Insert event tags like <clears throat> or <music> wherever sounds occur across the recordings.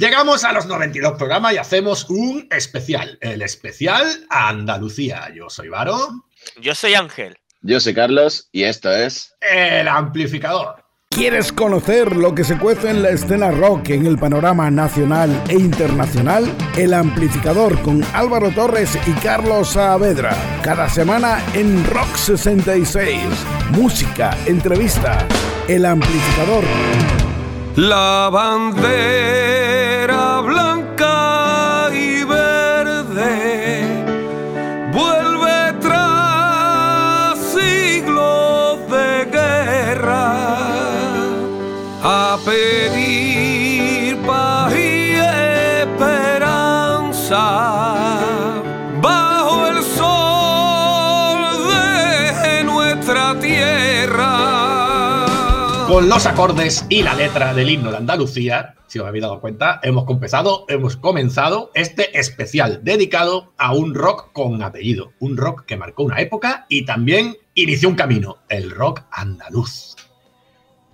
Llegamos a los 92 programas y hacemos un especial, el especial Andalucía. Yo soy Varo. Yo soy Ángel. Yo soy Carlos y esto es El Amplificador. ¿Quieres conocer lo que se cuece en la escena rock en el panorama nacional e internacional? El Amplificador con Álvaro Torres y Carlos Saavedra. Cada semana en Rock 66. Música, entrevista. El Amplificador. La bandera Los acordes y la letra del himno de Andalucía, si os habéis dado cuenta, hemos comenzado, hemos comenzado este especial dedicado a un rock con apellido, un rock que marcó una época y también inició un camino, el rock andaluz.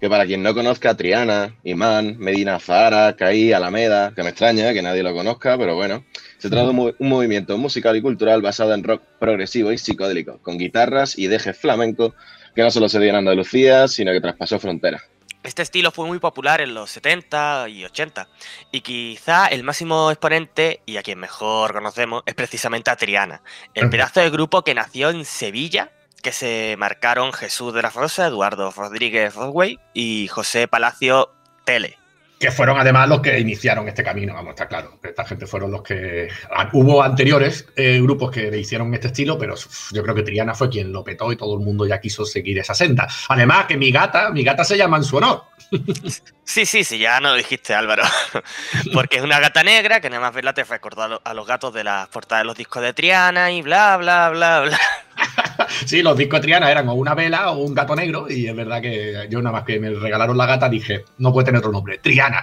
que para quien no conozca a Triana, Imán, Medina Zahara, Caí, Alameda, que me extraña que nadie lo conozca, pero bueno, se trata de un movimiento musical y cultural basado en rock progresivo y psicodélico, con guitarras y dejes flamenco que no solo se dio en Andalucía, sino que traspasó fronteras. Este estilo fue muy popular en los 70 y 80 y quizá el máximo exponente y a quien mejor conocemos es precisamente a Triana, el pedazo de grupo que nació en Sevilla, que se marcaron Jesús de la Rosa, Eduardo Rodríguez Rodway y José Palacio Tele. Que fueron además los que iniciaron este camino, vamos, está claro. Esta gente fueron los que. Hubo anteriores eh, grupos que le hicieron este estilo, pero yo creo que Triana fue quien lo petó y todo el mundo ya quiso seguir esa senda. Además, que mi gata, mi gata se llama en su honor. Sí, sí, sí, ya no lo dijiste Álvaro, <laughs> porque es una gata negra que nada más verla te recuerda a lo- a los gatos de las portadas de los discos de Triana y bla, bla, bla, bla. <laughs> Sí, los discos Triana eran o una vela o un gato negro, y es verdad que yo nada más que me regalaron la gata dije, no puede tener otro nombre, Triana.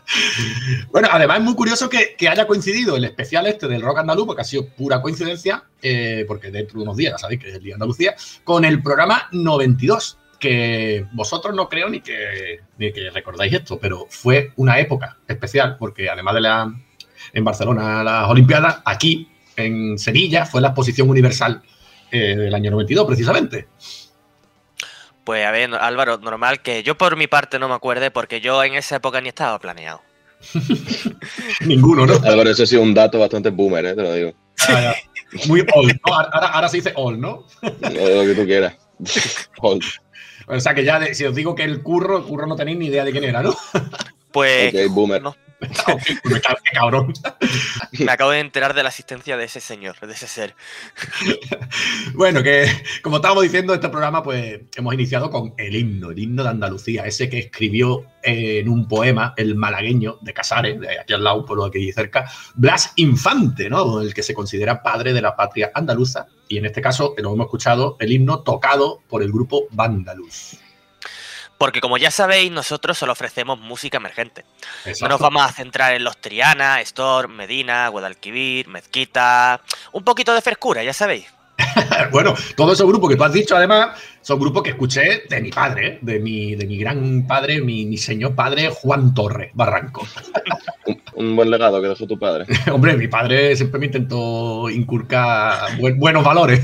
<laughs> bueno, además es muy curioso que, que haya coincidido el especial este del rock andaluz, porque ha sido pura coincidencia, eh, porque dentro de unos días, ya sabéis que es el Día de Andalucía, con el programa 92, que vosotros no creo ni que, ni que recordáis esto, pero fue una época especial, porque además de la en Barcelona las Olimpiadas, aquí en Sevilla fue la exposición universal eh, del año 92, precisamente. Pues a ver, Álvaro, normal que yo por mi parte no me acuerde porque yo en esa época ni estaba planeado. <laughs> Ninguno, ¿no? Álvaro, eso ha sido un dato bastante boomer, ¿eh? te lo digo. Ah. Muy old, ¿no? Ahora, ahora se dice old, ¿no? Lo que tú quieras. <laughs> Old. O sea que ya, de- si os digo que el curro, el curro no tenéis ni idea de quién era, ¿no? Pues Ok, boomer. no, <laughs> Me cago- qué cabrón. me acabo de enterar de la existencia de ese señor, de ese ser. <laughs> Bueno, que como estábamos diciendo, este programa, pues hemos iniciado con el himno, el himno de Andalucía, ese que escribió eh, en un poema el malagueño de Casares, de aquí al lado, un pueblo de aquí cerca, Blas Infante, ¿no? El que se considera padre de la patria andaluza. Y en este caso, lo hemos escuchado, el himno tocado por el grupo Vandaluz. Porque como ya sabéis, nosotros solo ofrecemos música emergente. No nos vamos a centrar en los Triana, Storm, Medina, Guadalquivir, Mezquita. Un poquito de frescura, ya sabéis. <laughs> Bueno, todos esos grupos que tú has dicho, además, son grupos que escuché de mi padre, de mi, de mi gran padre, mi, mi señor padre, Juan Torres Barranco. <laughs> Un, un buen legado que dejó tu padre. <laughs> Hombre, mi padre siempre me intentó inculcar buen- buenos valores.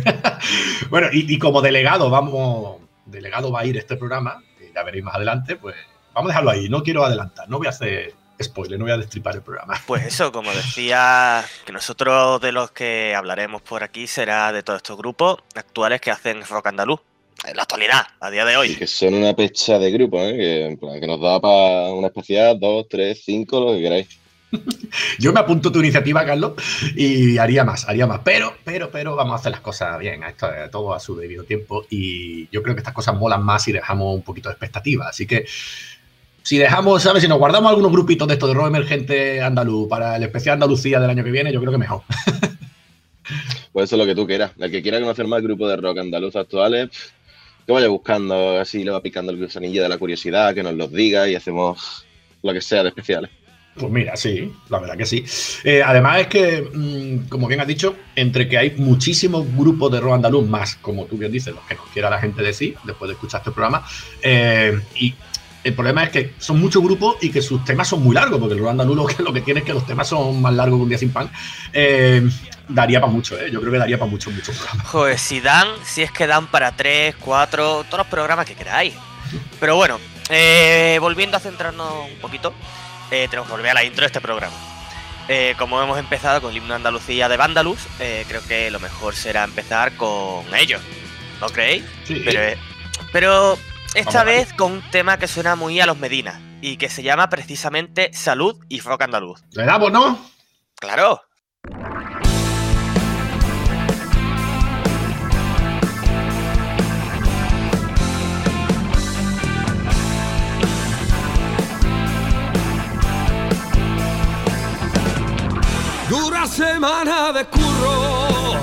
bueno, y, y como delegado, vamos, delegado va a ir este programa, ya veréis más adelante, pues vamos a dejarlo ahí. No quiero adelantar, no voy a hacer spoiler, no voy a destripar el programa. <laughs> Pues eso, como decía, que nosotros de los que hablaremos por aquí será de todos estos grupos actuales que hacen rock andaluz. En la actualidad, a día de Y hoy. que son una pecha de grupo, ¿eh? que, en plan, que nos da para una especial, dos, tres, cinco, lo que queráis. <laughs> Yo me apunto tu iniciativa, Carlos, y haría más, haría más. Pero, pero, pero vamos a hacer las cosas bien, esto, todo a su debido tiempo. Y yo creo que estas cosas molan más si dejamos un poquito de expectativa. Así que si dejamos, ¿sabes? Si nos guardamos algunos grupitos de esto de rock emergente andaluz para el especial Andalucía del año que viene, yo creo que mejor. <laughs> Pues eso es lo que tú quieras. El que quiera conocer más grupos de rock andaluz actuales, que vaya buscando, así le va picando el gusanillo de la curiosidad, que nos los diga y hacemos lo que sea de especiales. Pues mira, sí, la verdad que sí. Eh, además es que, mm, como bien has dicho, entre que hay muchísimos grupos de rock andaluz más, como tú bien dices, los que nos quiera la gente decir, después de escuchar este programa, eh, y El problema es que son muchos grupos y que sus temas son muy largos, porque el rock andaluz lo que, lo que tiene es que los temas son más largos que un día sin pan. Eh, daría para mucho, ¿eh? Yo creo que daría para mucho, mucho programa. Joder, si dan, si es que dan para 3, 4, todos los programas que queráis. Pero bueno, eh, volviendo a centrarnos un poquito, eh, tenemos que volver a la intro de este programa. Eh, como hemos empezado con el himno Andalucía de Vandalus, eh, creo que lo mejor será empezar con ellos. ¿No creéis? Sí. Pero, eh, pero esta Vamos, vez con un tema que suena muy a los Medina y que se llama precisamente Salud y Rock Andaluz. ¿Le damos, no? ¡Claro! Semana de curro.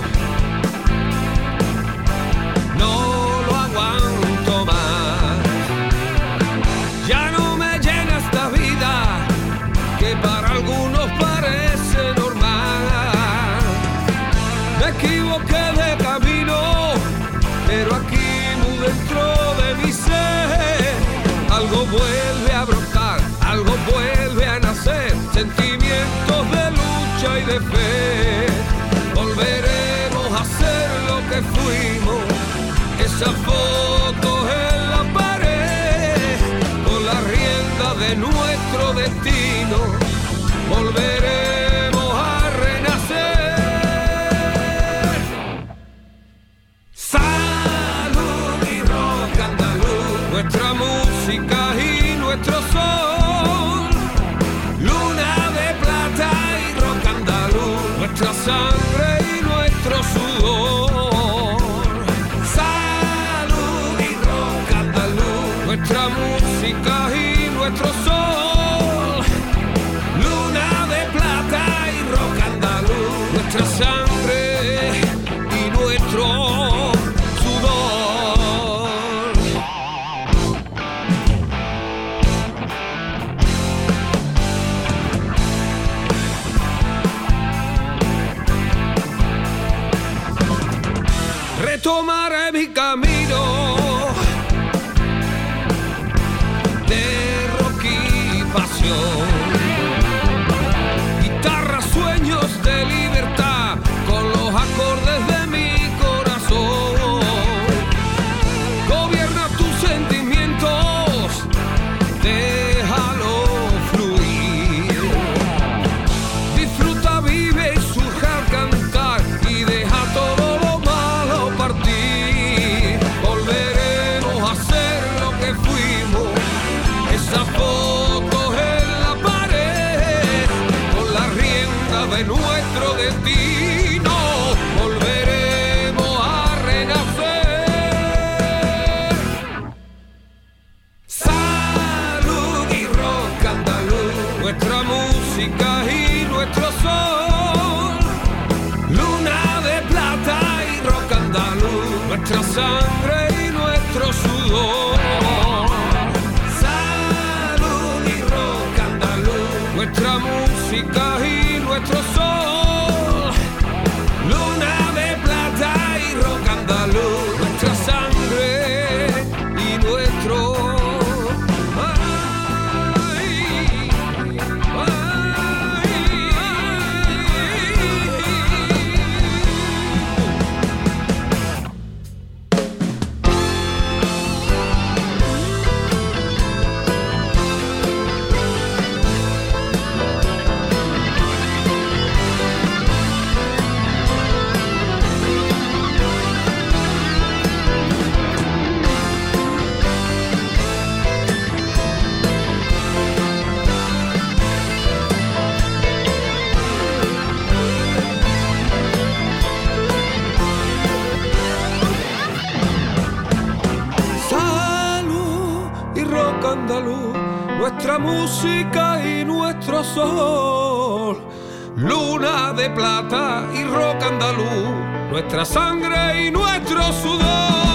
No lo aguanto más. Ya no me llena esta vida que para algunos parece normal. Me equivoqué de camino, pero aquí muy dentro de mi ser algo vuelve Volveremos a ser lo que fuimos, esa foto Retomaré mi camino sol. Luna de plata y rock andaluz, nuestra sangre y nuestro sudor.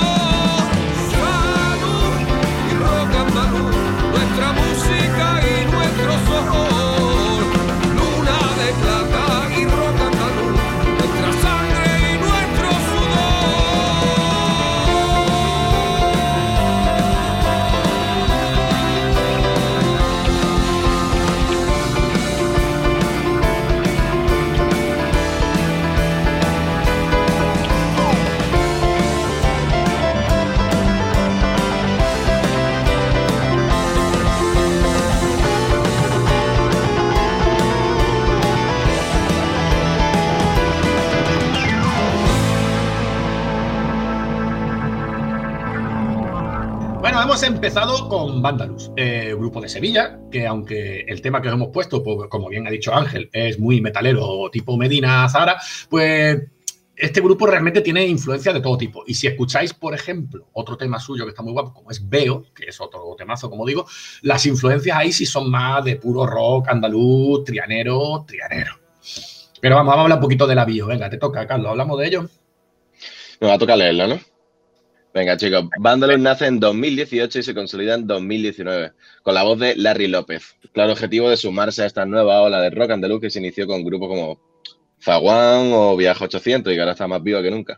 Empezado con Vandalus, eh, grupo de Sevilla, que aunque el tema que os hemos puesto, pues, como bien ha dicho Ángel, es muy metalero tipo Medina Zara, pues este grupo realmente tiene influencia de todo tipo. Y si escucháis, por ejemplo, otro tema suyo que está muy guapo, como es Veo, que es otro temazo, como digo, las influencias ahí sí son más de puro rock, andaluz, trianero, trianero. Pero vamos, vamos a hablar un poquito de la bio. Venga, te toca, Carlos, hablamos de ello. Me va a tocar leerlo, ¿no? Venga, chicos. Vandalus nace en 2018 y se consolida en 2019, con la voz de Larry López. Claro objetivo de sumarse a esta nueva ola de rock andaluz que se inició con grupos como Zaguán o Viaje 800 y que ahora está más viva que nunca.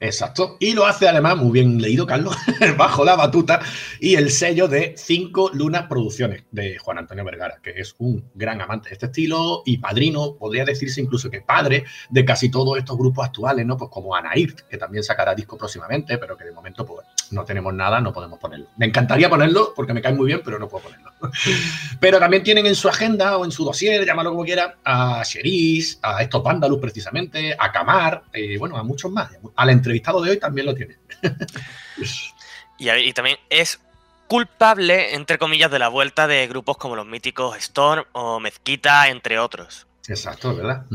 Exacto. Y lo hace además, muy bien leído, Carlos, <laughs> bajo la batuta y el sello de Cinco Lunas Producciones de Juan Antonio Vergara, que es un gran amante de este estilo y padrino, podría decirse incluso que padre de casi todos estos grupos actuales, ¿no? Pues como Anair, que también sacará disco próximamente, pero que de momento pues no tenemos nada, no podemos ponerlo. Me encantaría ponerlo porque me cae muy bien, pero no puedo ponerlo. <laughs> Pero también tienen en su agenda o en su dossier, llámalo como quiera, a Sheris, a estos vándalos precisamente, a Camar, eh, bueno, a muchos más. Al entrevistado de hoy también lo tiene. <laughs> Y, y también es culpable, entre comillas, de la vuelta de grupos como los míticos Storm o Mezquita, entre otros. Exacto, ¿verdad?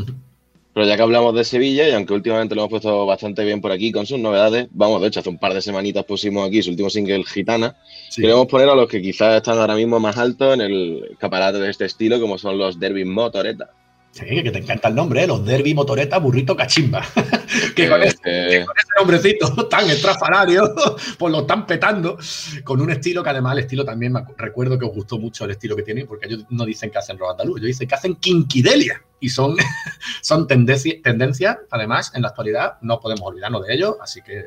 Pero ya que hablamos de Sevilla, y aunque últimamente lo hemos puesto bastante bien por aquí con sus novedades, vamos, de hecho, hace un par de semanitas pusimos aquí su último single, Gitana. Sí. Queremos poner a los que quizás están ahora mismo más altos en el escaparate de este estilo, como son los Derby Motoreta. Sí, que te encanta el nombre, ¿eh? los Derby Motoreta Burrito Cachimba. <laughs> que, con Eh, ese, que con ese nombrecito <laughs> tan estrafalario, <laughs> pues lo están petando, con un estilo que además el estilo también me recuerdo que os gustó mucho el estilo que tienen, porque ellos no dicen que hacen rock andaluz, ellos dicen que hacen quinquidelia. Y son, son tendencia- tendencias, además, en la actualidad, no podemos olvidarnos de ellos, así que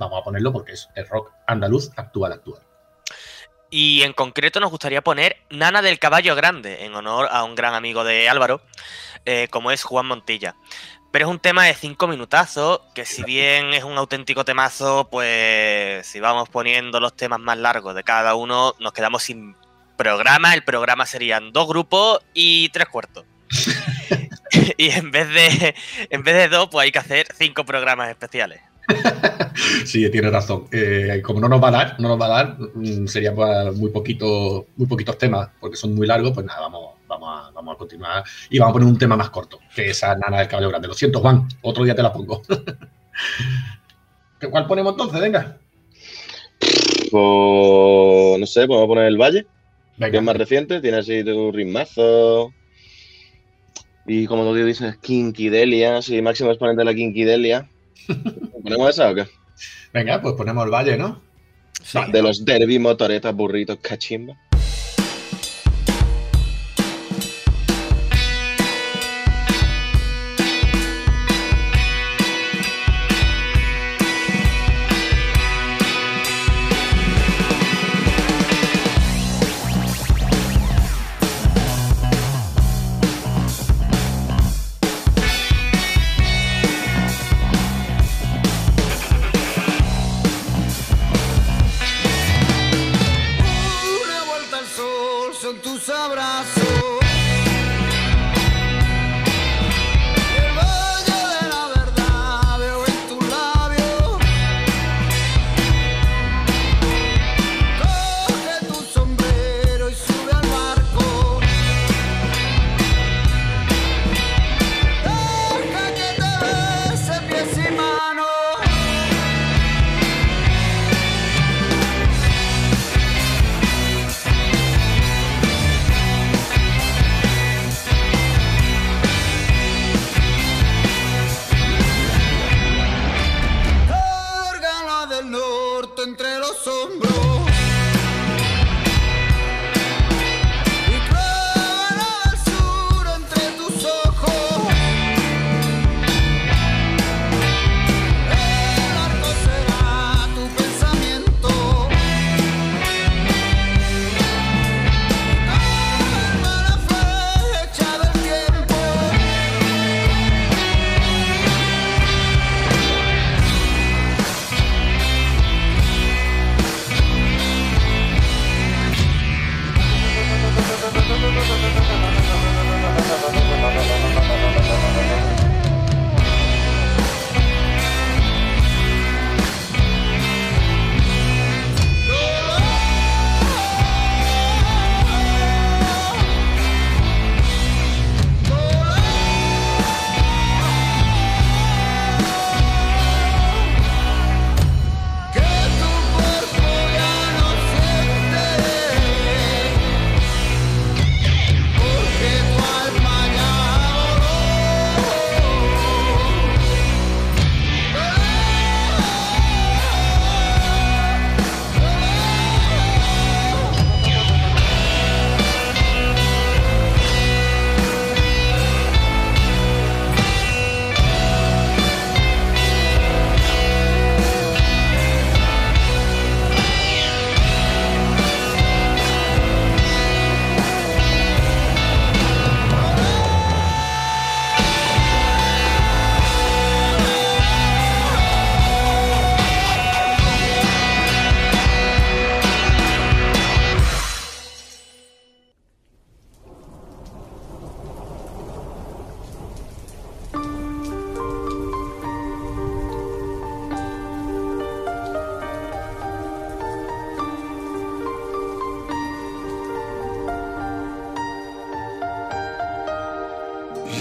vamos a ponerlo porque es el rock andaluz actual, actual. Y en concreto nos gustaría poner Nana del Caballo Grande, en honor a un gran amigo de Álvaro, eh, como es Juan Montilla. Pero es un tema de cinco minutazos, que si bien es un auténtico temazo, pues si vamos poniendo los temas más largos de cada uno, nos quedamos sin programa. El programa serían dos grupos y tres cuartos. <laughs> <laughs> y en vez de en vez de dos, pues hay que hacer cinco programas especiales. Sí, tiene razón. Eh, como no nos va a dar, no nos va a dar, mm, sería para muy poquito, muy poquitos temas, porque son muy largos, pues nada, vamos, vamos, a, vamos a continuar y vamos a poner un tema más corto, que esa nana del caballo grande. Lo siento, Juan, otro día te la pongo. <laughs> ¿Qué- ¿Cuál ponemos entonces? Venga. Pues, no sé, podemos poner el Valle, que Venga. es más reciente, tiene así tu ritmazo. Y como tú dices, Kinkidelia, sí, máximo exponente de la Kinkidelia. ¿Ponemos esa o qué? Venga, pues ponemos el valle, ¿no? Vale. De los derby, motoretas, burritos, cachimba.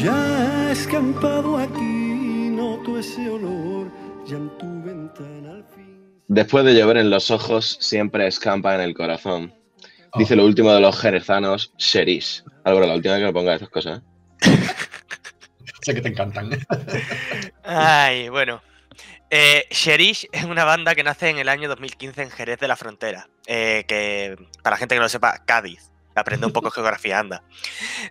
Ya he escampado aquí, noto ese olor, ya en tu ventana al fin. Después de llover en los ojos, siempre escampa en el corazón. Dice Oh. lo último de los jerezanos, Sheris. Álvaro, la última vez que me ponga esas cosas. ¿eh? <laughs> Sé que te encantan. Ay, bueno. Eh, Sherish es una banda que nace en el año 2015 en Jerez de la Frontera. eh, que, para la gente que no lo sepa, Cádiz. Aprende un poco <laughs> geografía, anda.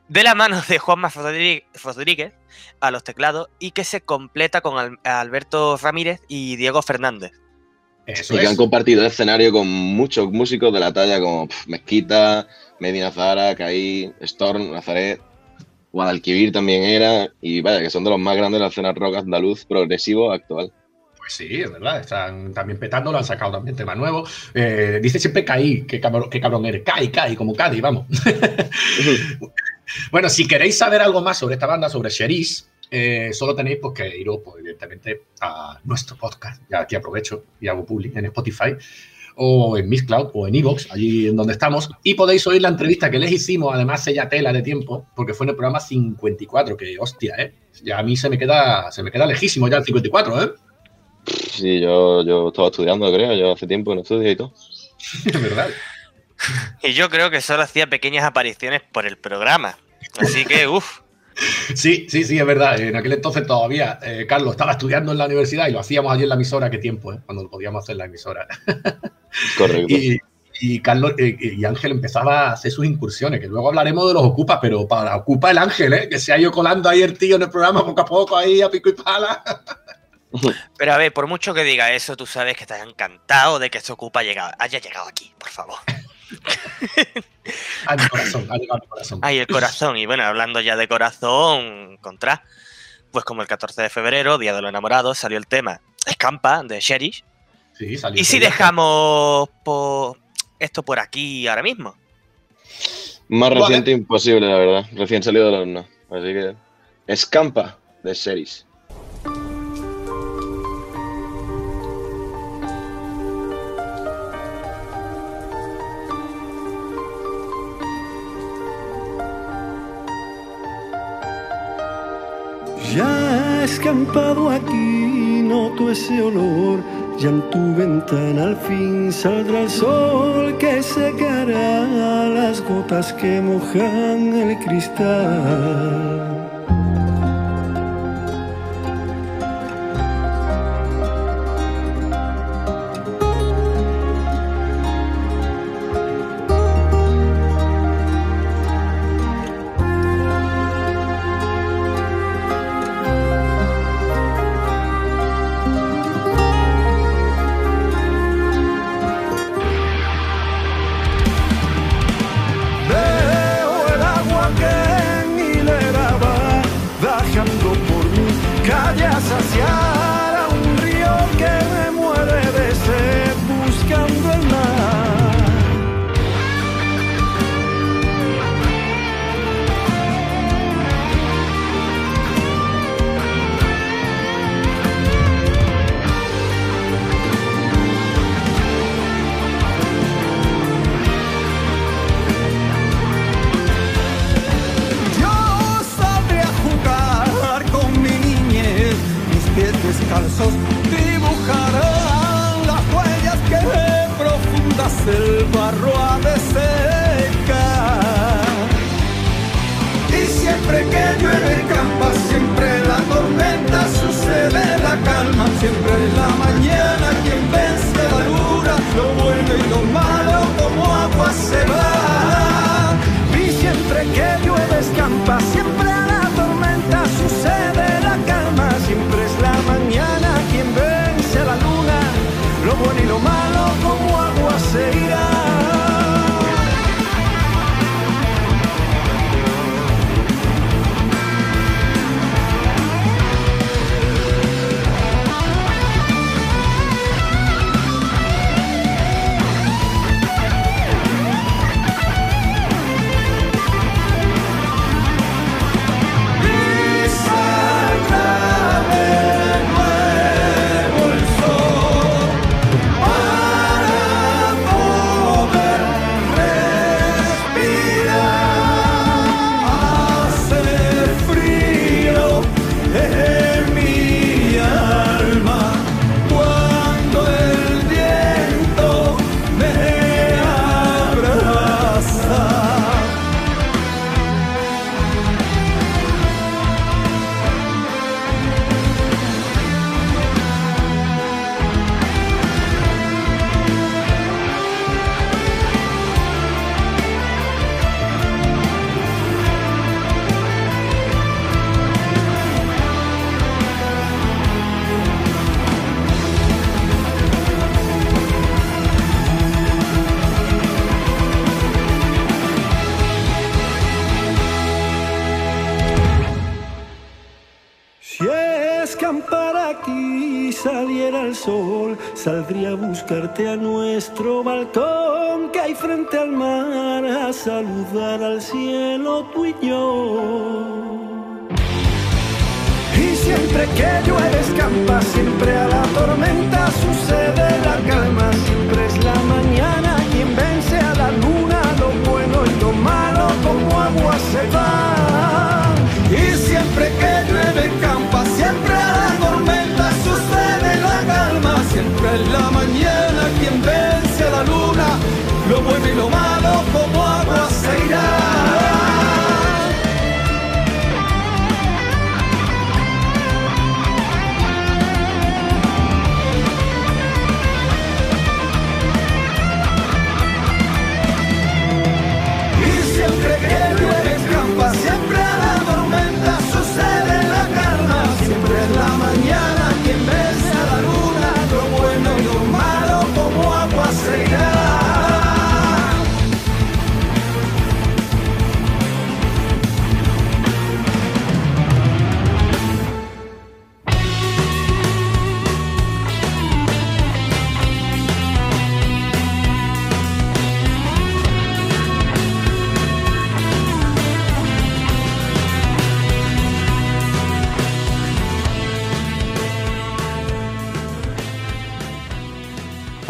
De la mano de Juanma Rodríguez a los teclados y que se completa con Al- Alberto Ramírez y Diego Fernández. Eso Y que han compartido escenario con muchos músicos de la talla como Mezquita, Medina Zara, Caí, Storm, Nazaret, Guadalquivir también era. Y vaya, que son de los más grandes de la escena rock andaluz progresivo actual. Pues sí, es verdad. Están también petando, lo han sacado también temas nuevos. Eh, dice siempre Caí, que cabrón, que cabrón eres. Caí, Caí, como Cádiz, vamos. <laughs> bueno, si queréis saber algo más sobre esta banda, sobre Sheris, eh, solo tenéis pues, que iros, pues, evidentemente, a nuestro podcast. Ya aquí aprovecho y hago public en Spotify o en Mixcloud o en Evox, allí en donde estamos, y podéis oír la entrevista que les hicimos, además ella tela de tiempo, porque fue en el programa 54, que hostia, ¿eh? Ya a mí se me queda, se me queda lejísimo ya el 54, ¿eh? Sí, yo, yo estaba estudiando, creo, yo hace tiempo que no estudio y todo. <laughs> Es verdad. Y yo creo que solo hacía pequeñas apariciones por el programa. Así que, <laughs> uff. Sí, sí, sí, es verdad. En aquel entonces todavía eh, Carlos estaba estudiando en la universidad y lo hacíamos allí en la emisora, qué tiempo, ¿eh? cuando lo podíamos hacer en la emisora. <laughs> Correcto. Y, y Carlos eh, y Ángel empezaba a hacer sus incursiones, que luego hablaremos de los Ocupa, pero para Ocupa el Ángel, ¿eh? que se ha ido colando ahí el tío en el programa poco a poco, ahí a pico y pala. Pero a ver, por mucho que diga eso, tú sabes que estás encantado de que se ocupa llegado, haya llegado aquí, por favor. <laughs> A mi corazón, ha llegado corazón. Ay, el corazón. Y bueno, hablando ya de corazón, contra. Pues como el 14 de febrero, Día de los Enamorados, salió el tema Escampa de Sherish. Sí, salió ¿Y si dejamos po- esto por aquí ahora mismo? Más Vale. reciente imposible, la verdad. Recién salido del horno. Así que. Escampa de Sheris. Ya escampado aquí, noto ese olor. Ya en tu ventana al fin saldrá el sol que secará las gotas que mojan el cristal.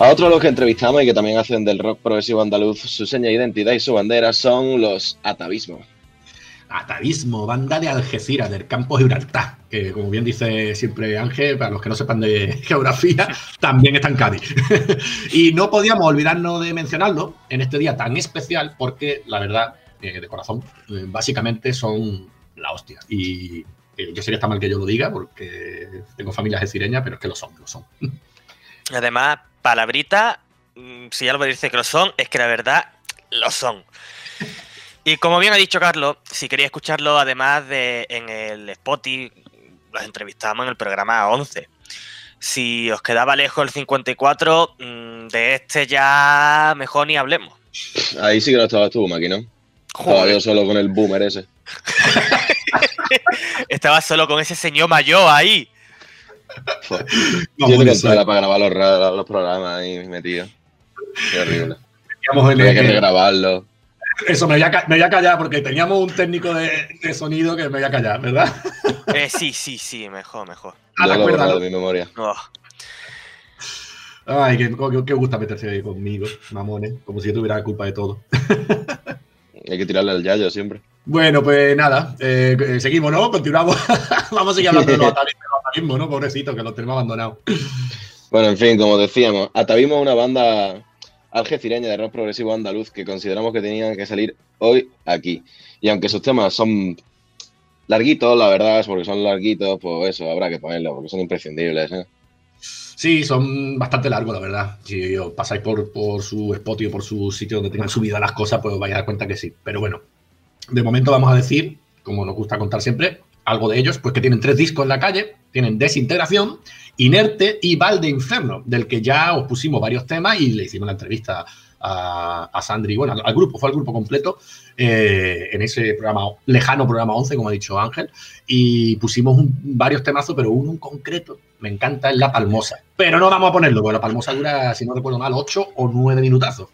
A otros los que entrevistamos y que también hacen del rock progresivo andaluz su seña de identidad y su bandera son los Atavismo. Atavismo, banda de Algeciras, del campo Gibraltar, que como bien dice siempre Ángel, para los que no sepan de <laughs> geografía, también está en Cádiz. <laughs> y no podíamos olvidarnos de mencionarlo en este día tan especial, porque la verdad, eh, de corazón, eh, básicamente son la hostia. Y eh, yo sé que está mal que yo lo diga, porque tengo familia algecireña, pero es que lo son, lo son. Además, palabrita, mm, si Álvaro dice que lo son, es que la verdad lo son. Y como bien ha dicho Carlos, si queréis escucharlo, además de en el Spotify, los entrevistamos en el programa 11. Si os quedaba lejos el 54, mm, de este ya mejor ni hablemos. Ahí sí que no estabas tú, Maki, ¿no? Estaba yo solo con el boomer ese. <laughs> estaba solo con ese señor mayor ahí. No, yo era para grabar los, los programas ahí metido. Qué horrible. teníamos en Había que el- regrabarlo. Eso me voy, a, me voy a callar porque teníamos un técnico de, de sonido que me voy a callar, ¿verdad? <laughs> Eh, sí, sí, sí, mejor, mejor. Ah, Yo ¿te lo acuerdas, borrado no? de mi memoria. Oh, Ay, qué, qué- qué gusta meterse ahí conmigo, mamones, como si yo tuviera la culpa de todo. <laughs> Hay que tirarle al yayo siempre. Bueno, pues nada, eh, eh, seguimos, ¿no? Continuamos. <laughs> Vamos a seguir hablando de los <laughs> atavismos, ¿no? Pobrecito, que los tenemos abandonados. Bueno, en fin, como decíamos, Atavismo es una banda algecireña de rock progresivo andaluz que consideramos que tenían que salir hoy aquí. Y aunque sus temas son larguitos, la verdad, es porque son larguitos, pues eso, habrá que ponerlo, porque son imprescindibles. ¿eh? Sí, son bastante largos, la verdad. Si os pasáis por, por su Spotify o por su sitio donde tengan subidas las cosas, pues os vais a dar cuenta que sí. Pero bueno, de momento vamos a decir, como nos gusta contar siempre, algo de ellos, pues que tienen tres discos en la calle, tienen Desintegración, Inerte y Val de Inferno, del que ya os pusimos varios temas y le hicimos la entrevista a, a Sandri, bueno, al, grupo, fue al grupo completo, eh, en ese programa, lejano programa 11, como ha dicho Ángel, y pusimos varios temazos, pero uno en concreto me encanta, es La Palmosa. Pero no vamos a ponerlo, porque La Palmosa dura, si no recuerdo mal, 8 o 9 minutazos.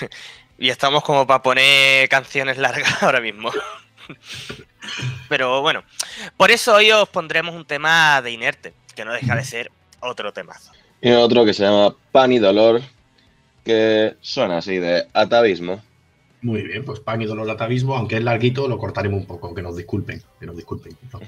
<laughs> Y estamos como para poner canciones largas <laughs> ahora mismo. Pero bueno, por eso hoy os pondremos un tema de inerte, que no deja de ser otro temazo. Y otro que se llama Pan y Dolor, que suena así de Atavismo. Muy bien, pues pan y dolor atavismo, aunque es larguito, lo cortaremos un poco, que nos disculpen, que nos disculpen. no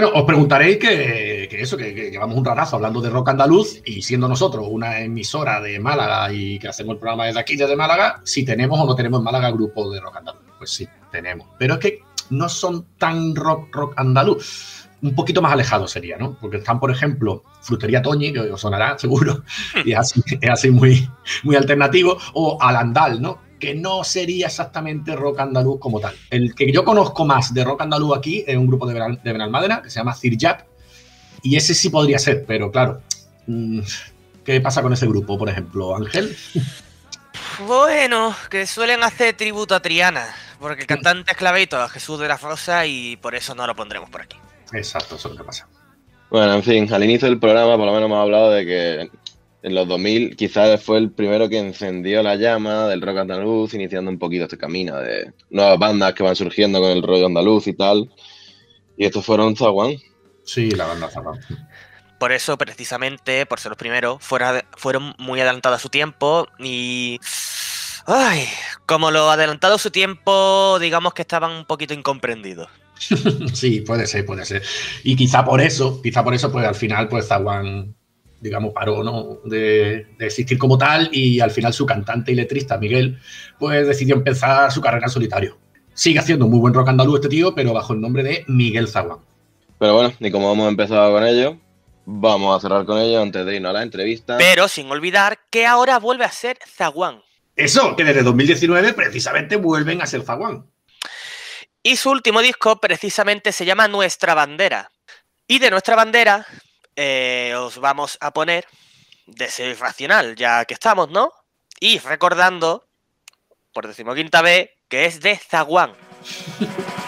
Bueno, os preguntaréis que, eso, que, llevamos un rarazo hablando de rock andaluz y siendo nosotros una emisora de Málaga y que hacemos el programa desde aquí, desde Málaga, si tenemos o no tenemos en Málaga grupo de rock andaluz. Pues sí, tenemos. Pero es que no son tan rock, rock andaluz. Un poquito más alejados sería, ¿no? Porque están, por ejemplo, Frutería Toñi, que os sonará <laughs> seguro, y es así, así muy, muy alternativo, o Alandal, ¿no? Que no sería exactamente rock andaluz como tal. El que yo conozco más de rock andaluz aquí es un grupo de, Benal, de Benalmádena que se llama Cirjap, y ese sí podría ser, pero claro, mm, ¿qué pasa con ese grupo, por ejemplo, Ángel? Bueno, que suelen hacer tributo a Triana, porque el cantante es claveito a Jesús de la Rosa y por eso no lo pondremos por aquí. Exacto, eso es lo que pasa. Bueno, en fin, al inicio del programa por lo menos hemos hablado de que en los 2000 quizás fue el primero que encendió la llama del rock andaluz, iniciando un poquito este camino de nuevas bandas que van surgiendo con el rollo andaluz y tal. Y estos fueron Zaguán. Sí, la banda Zaguán. Por eso, precisamente, por ser los primeros, fuera- fueron muy adelantados a su tiempo y... Ay, como lo adelantado a su tiempo, digamos que estaban un poquito incomprendidos. <laughs> Sí, puede ser, puede ser. Y quizá por eso, quizá por eso, pues al final, pues Zaguán, digamos, paró, ¿no? De, de existir como tal y al final su cantante y letrista, Miguel, pues decidió empezar su carrera en solitario. Sigue haciendo muy buen rock andaluz este tío, pero bajo el nombre de Miguel Zaguán. Pero bueno, y como hemos empezado con ello, vamos a cerrar con ello antes de irnos a la entrevista. Pero sin olvidar que ahora vuelve a ser Zaguán. Eso, que desde 2019 precisamente vuelven a ser Zaguán. Y su último disco precisamente se llama Nuestra Bandera. Y de Nuestra Bandera eh, os vamos a poner Deseo Irracional, ya que estamos, ¿no? Y recordando, por decimoquinta vez, que es de Zaguán. <laughs>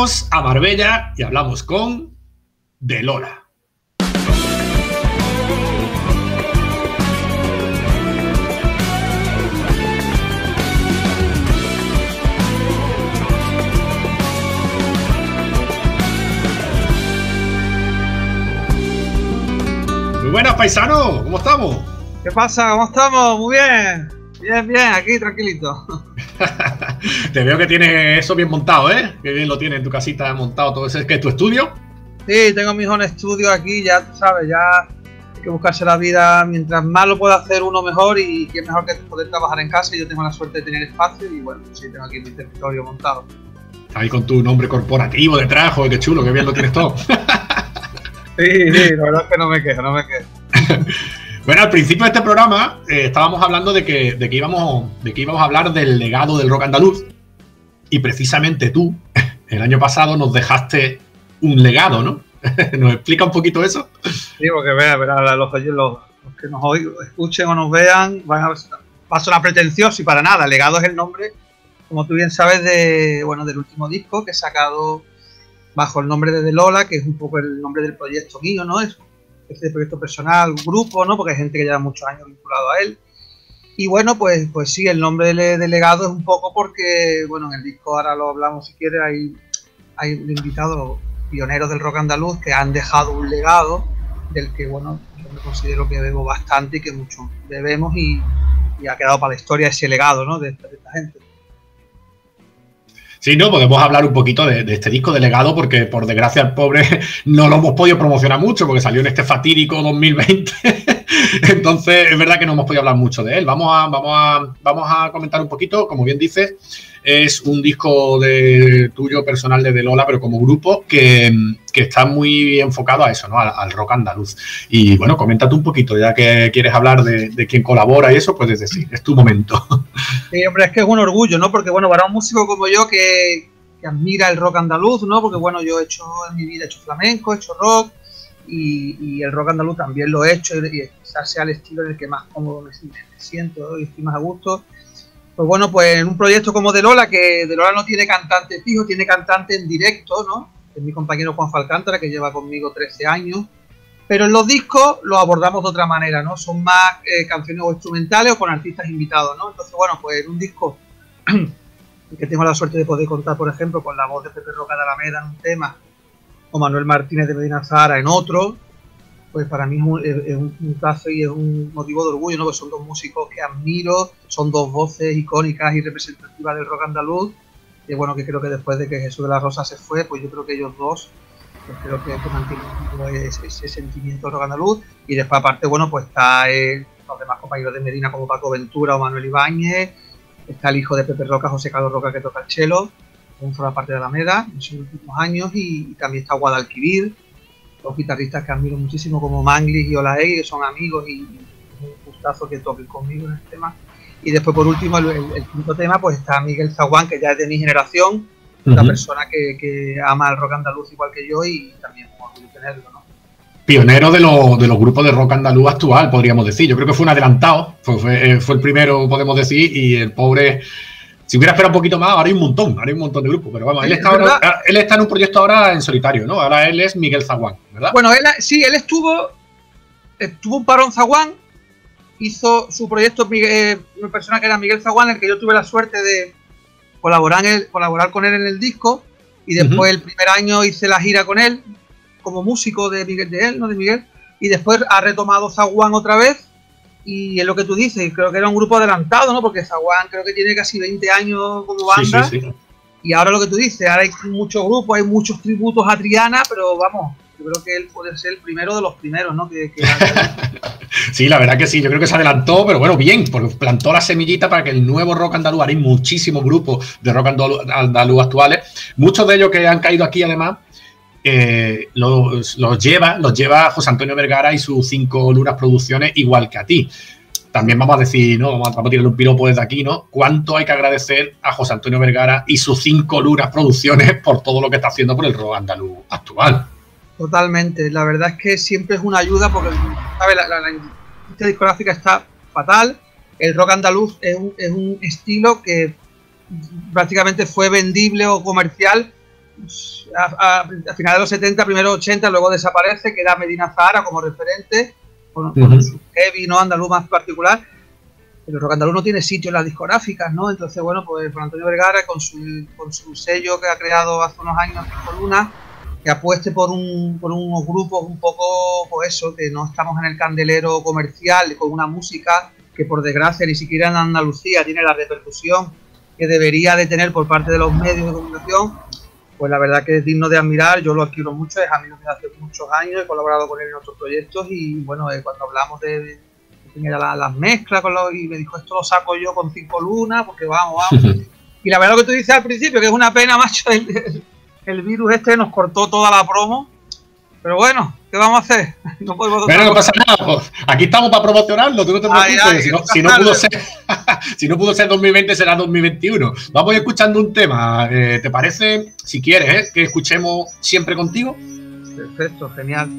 Llamamos a Marbella y hablamos con De Lola. Muy buenas, paisanos, ¿cómo estamos? ¿Qué pasa? ¿Cómo estamos? Muy bien. Bien, bien, aquí tranquilito. Te veo que tienes eso bien montado, ¿eh? Que bien lo tienes en tu casita montado todo eso. ¿Es que es tu estudio? Sí, tengo mi home studio aquí, ya tú sabes, ya hay que buscarse la vida. Mientras más lo pueda hacer uno mejor y que es mejor que poder trabajar en casa. Yo tengo la suerte de tener espacio y bueno, sí, tengo aquí mi territorio montado. Ahí con tu nombre corporativo detrás, joder, qué chulo, qué bien lo tienes todo. <laughs> Sí, sí, la verdad es que no me quejo, no me quejo. <laughs> Bueno, al principio de este programa eh, estábamos hablando de que, de, que íbamos, de que íbamos a hablar del legado del rock andaluz y precisamente tú, <laughs> el año pasado, nos dejaste un legado, ¿no? <laughs> ¿Nos explica un poquito eso? Sí, porque vea, los, que nos escuchen o nos vean, van a, va a sonar pretencioso y para nada. Legado es el nombre, como tú bien sabes, de, bueno, del último disco que he sacado bajo el nombre de De Lola, que es un poco el nombre del proyecto mío, ¿no? Es este proyecto personal, grupo, ¿no? Porque hay gente que lleva muchos años vinculado a él. Y bueno, pues, pues sí, el nombre de, de legado es un poco porque, bueno, en el disco ahora lo hablamos si quieres, hay, hay invitados pioneros del rock andaluz que han dejado un legado del que, bueno, yo me considero que bebo bastante y que mucho bebemos y, y ha quedado para la historia ese legado, ¿no? De esta gente. Sí, no, podemos hablar un poquito de, este disco de legado porque por desgracia el pobre <laughs> no lo hemos podido promocionar mucho porque salió en este fatídico 2020. <laughs> Entonces es verdad que no hemos podido hablar mucho de él. Vamos a, vamos a, vamos a comentar un poquito, como bien dices, es un disco de tuyo personal de, de Lola, pero como grupo que, que, está muy enfocado a eso, ¿no? Al, al, rock andaluz. Y bueno, coméntate un poquito, ya que quieres hablar de, de quién colabora y eso, puedes decir, es tu momento. <laughs> Sí, hombre, es que es un orgullo, ¿no? Porque bueno, para un músico como yo que, que admira el rock andaluz, ¿no? Porque bueno, yo he hecho en mi vida, he hecho flamenco, he hecho rock, y, y, el rock andaluz también lo he hecho y, y quizás sea el estilo en el que más cómodo me siento y estoy más a gusto. Pues bueno, pues en un proyecto como De Lola, que De Lola no tiene cantante fijo, tiene cantante en directo, ¿no? Es mi compañero Juan Falcántara, que lleva conmigo 13 años. Pero en los discos lo abordamos de otra manera, ¿no? Son más eh, canciones o instrumentales o con artistas invitados, ¿no? Entonces, bueno, pues en un disco <clears throat> que tengo la suerte de poder contar, por ejemplo, con la voz de Pepe Roca de Alameda en un tema, o Manuel Martínez de Medina Zahara en otro, pues para mí es un, es y es un motivo de orgullo, ¿no? Pues son dos músicos que admiro, son dos voces icónicas y representativas del rock andaluz. Y bueno, que creo que después de que Jesús de la Rosa se fue, pues yo creo que ellos dos, pues creo que, que mantienen ese, sentimiento del rock andaluz. Y después, aparte, bueno, pues está el, los demás compañeros de Medina como Paco Ventura o Manuel Ibáñez, está el hijo de Pepe Roca, José Carlos Roca, que toca el cello, en forma parte de Alameda en sus últimos años, y, también está Guadalquivir, dos guitarristas que admiro muchísimo como Manglis y Olaegui, que son amigos y, y un gustazo que toquen conmigo en el tema. Y después, por último, el, el, el, quinto tema, pues está Miguel Zaguán, que ya es de mi generación, uh -huh. una persona que, que, ama el rock andaluz igual que yo y también orgullo tenerlo, ¿no? Pionero de, lo, de, los grupos de rock andaluz actual, podríamos decir. Yo creo que fue un adelantado, fue, fue, fue el primero, podemos decir, y el pobre si hubiera esperado un poquito más, ahora hay un montón, ahora hay un montón de grupos, pero vamos, él está, ahora, él está, en un proyecto ahora en solitario, ¿no? Ahora él es Miguel Zaguán, ¿verdad? Bueno, él, sí, él estuvo, estuvo un parón Zaguán, hizo su proyecto, eh, una persona que era Miguel Zaguán, el que yo tuve la suerte de colaborar, en el, colaborar con él en el disco, y después uh -huh. el primer año hice la gira con él, como músico de Miguel, de él, no de Miguel, y después ha retomado Zaguán otra vez, y es lo que tú dices, creo que era un grupo adelantado, ¿no? Porque Zaguán creo que tiene casi 20 años como banda. Sí, sí, sí. Y ahora lo que tú dices, ahora hay muchos grupos, hay muchos tributos a Triana, pero vamos, yo creo que él puede ser el primero de los primeros, ¿no? Que, que <laughs> sí, la verdad que sí, yo creo que se adelantó, pero bueno, bien, porque plantó la semillita para que el nuevo rock andaluz, hay muchísimos grupos de rock andaluz, andaluz actuales, muchos de ellos que han caído aquí además, eh, los, los, lleva, los lleva José Antonio Vergara y sus cinco lunas producciones igual que a ti. También vamos a decir, ¿no? Vamos a, vamos a tirarle un piropo desde aquí, ¿no? ¿Cuánto hay que agradecer a José Antonio Vergara y sus cinco lunas producciones por todo lo que está haciendo por el rock andaluz actual? Totalmente, la verdad es que siempre es una ayuda porque, ¿sabes? La, la, la industria discográfica está fatal. El rock andaluz es un, es un estilo que prácticamente fue vendible o comercial a, a, a, finales de los 70, primero 80, luego desaparece, queda Medina Zahara como referente, con, uh -huh. su heavy, ¿no? Andaluz más particular. Pero el rock andaluz no tiene sitio en las discográficas, ¿no? Entonces, bueno, pues Juan Antonio Vergara, con su, con su sello que ha creado hace unos años con Luna, que apueste por, un, por unos grupos un poco, pues eso, que no estamos en el candelero comercial, con una música que por desgracia ni siquiera en Andalucía tiene la repercusión que debería de tener por parte de los medios de comunicación pues la verdad que es digno de admirar, yo lo adquiero mucho, es amigo mío hace muchos años, he colaborado con él en otros proyectos y bueno, eh, cuando hablamos de, de tenía la- las mezclas con los, y me dijo esto lo saco yo con cinco lunas porque vamos, vamos. <laughs> y la verdad lo que tú dices al principio, que es una pena, <laughs> macho, el, el- el virus este nos cortó toda la promo, pero bueno, ¿qué vamos a hacer? <laughs> No podemos Pero no pasa nada, pues, aquí estamos para promocionarlo, tú no te Ay, preocupes. ay, si, no, si pudo ser, <laughs> si no pudo ser 2020, será 2021. Vamos a ir escuchando un tema. eh, ¿Te parece, si quieres, eh, que escuchemos siempre contigo? Perfecto, genial.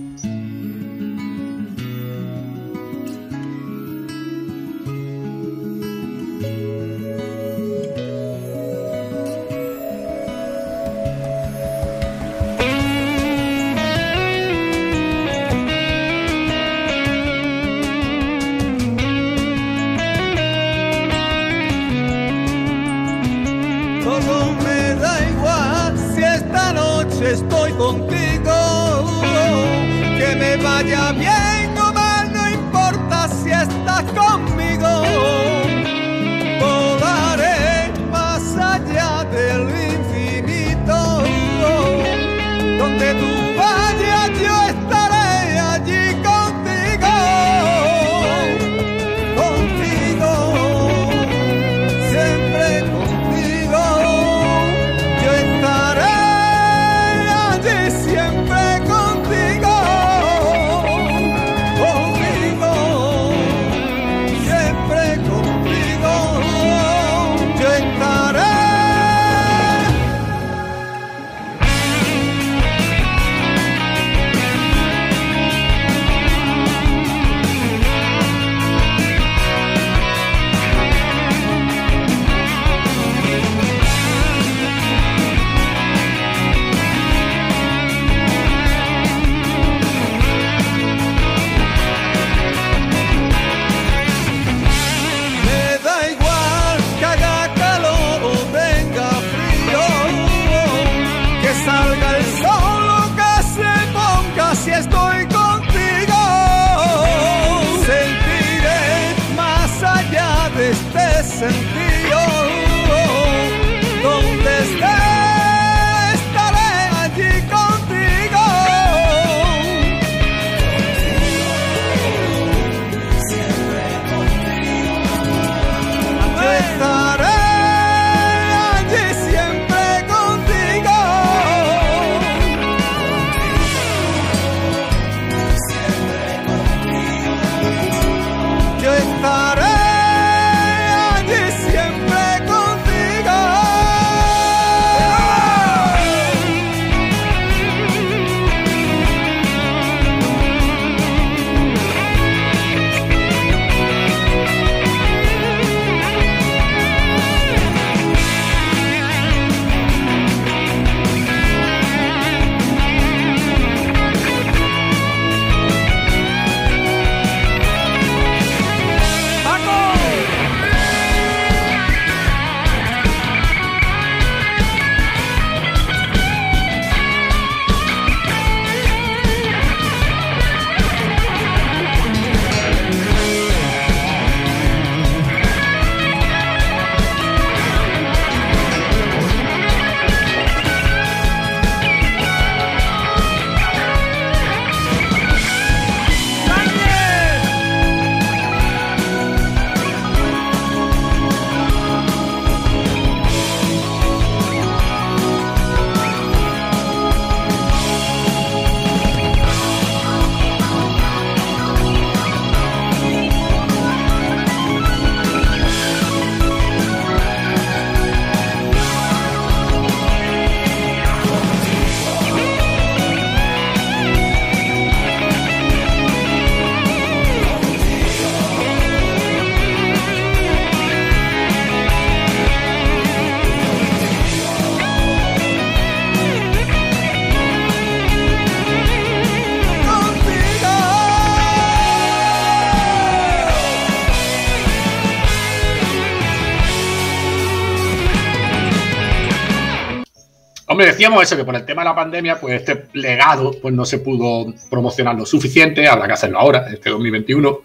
Hombre, decíamos eso, que por el tema de la pandemia, pues este legado pues no se pudo promocionar lo suficiente, habrá que hacerlo ahora, este 2021.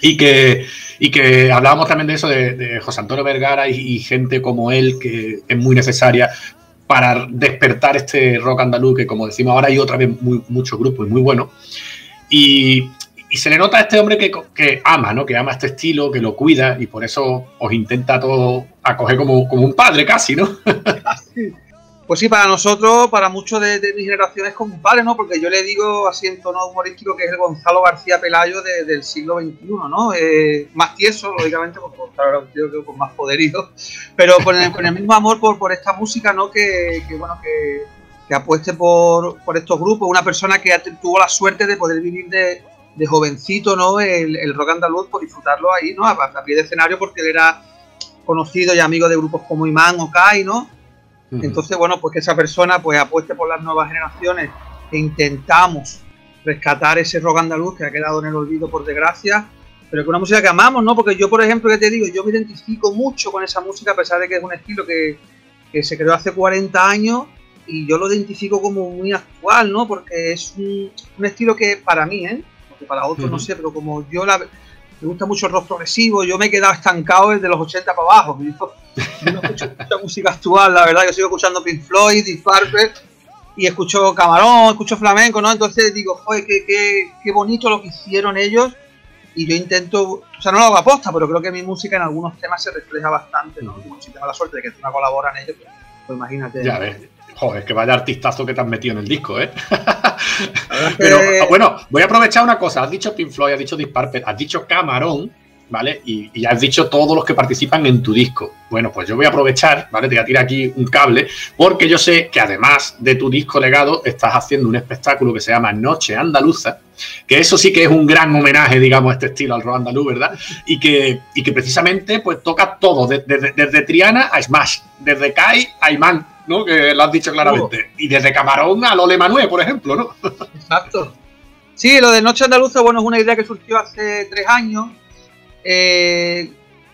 Y que, y que hablábamos también de eso, de, José Antonio Vergara y, gente como él, que es muy necesaria para despertar este rock andaluz que, como decimos ahora, hay otra vez muy, muchos grupos y muy buenos. Y, se le nota a este hombre que, que, ama, ¿no? Que ama este estilo, que lo cuida y por eso os intenta todo acoger como, como un padre casi, ¿no? <laughs> Pues sí, para nosotros, para muchos de, de, mi generación es como un padre, ¿no? Porque yo le digo así en tono humorístico que es el Gonzalo García Pelayo de, del siglo XXI, ¿no? Eh, más tieso, lógicamente, porque Gonzalo era un tío que, con más poderío, pero con el, con el, mismo amor por, por esta música, ¿no? Que, que bueno, que, que, apueste por, por estos grupos. Una persona que tuvo la suerte de poder vivir de, de jovencito, ¿no? El, el, rock andaluz, por disfrutarlo ahí, ¿no? A, a, pie de escenario, porque él era conocido y amigo de grupos como Imán o Kai, ¿no? Uh -huh. Entonces, bueno, pues que esa persona pues apueste por las nuevas generaciones e intentamos rescatar ese rock andaluz que ha quedado en el olvido por desgracia, pero que una música que amamos, ¿no? Porque yo, por ejemplo, que te digo, yo me identifico mucho con esa música a pesar de que es un estilo que, que se creó hace 40 años y yo lo identifico como muy actual, ¿no? Porque es un, un estilo que para mí, ¿eh? Porque para otros uh -huh. no sé, pero como yo la, me gusta mucho el rock progresivo, yo me he quedado estancado desde los 80 para abajo. Yo, yo no escucho <laughs> mucha música actual, la verdad, yo sigo escuchando Pink Floyd, Deep Purple, y escucho Camarón, escucho flamenco, ¿no? Entonces digo, joder, qué, qué, qué bonito lo que hicieron ellos, y yo intento, o sea, no lo hago aposta, pero creo que mi música en algunos temas se refleja bastante, ¿no? Como si tengo la suerte de que encima colaboran ellos, pues, pues imagínate. Ya ves. Joder, que vaya artistazo que te has metido en el disco, ¿eh? <laughs> Pero bueno, voy a aprovechar una cosa. Has dicho Pink Floyd, has dicho Deep Purple, has dicho Camarón, ¿vale? Y, y, has dicho todos los que participan en tu disco. Bueno, pues yo voy a aprovechar, ¿vale? Te voy a tirar aquí un cable, porque yo sé que además de tu disco legado, estás haciendo un espectáculo que se llama Noche Andaluza, que eso sí que es un gran homenaje, digamos, a este estilo al rock andaluz, ¿verdad? Y que, y que precisamente pues toca todo, desde, desde, Triana a Smash, desde Kai a Imán, ¿no? Que lo has dicho claramente. Y desde Camarón a Lole Manuel, por ejemplo, ¿no? Exacto. Sí, lo de Noche Andaluza, bueno, es una idea que surgió hace tres años. Eh,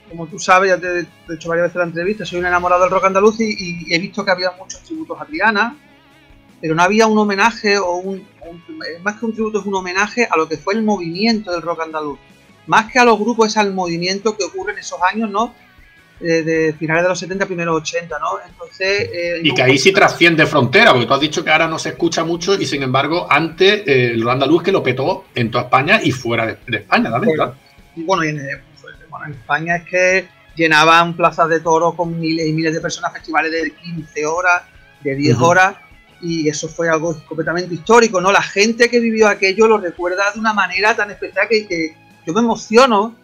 como tú sabes, ya te, te, he hecho varias veces la entrevista, soy un enamorado del rock andaluz y, y, he visto que había muchos tributos a Triana, pero no había un homenaje o un, un, más que un tributo es un homenaje a lo que fue el movimiento del rock andaluz. Más que a los grupos es al movimiento que ocurre en esos años, ¿no? De, de, finales de los 70, primeros 80, ¿no? Entonces. Eh, y que ahí sí trasciende frontera, porque tú has dicho que ahora no se escucha mucho y sin embargo, antes eh, el andaluz que lo petó en toda España y fuera de, de España también, claro. Bueno, y en, bueno, en España es que llenaban plazas de toros con miles y miles de personas, festivales de 15 horas, de 10 uh -huh. horas, y eso fue algo completamente histórico, ¿no? La gente que vivió aquello lo recuerda de una manera tan especial que, que yo me emociono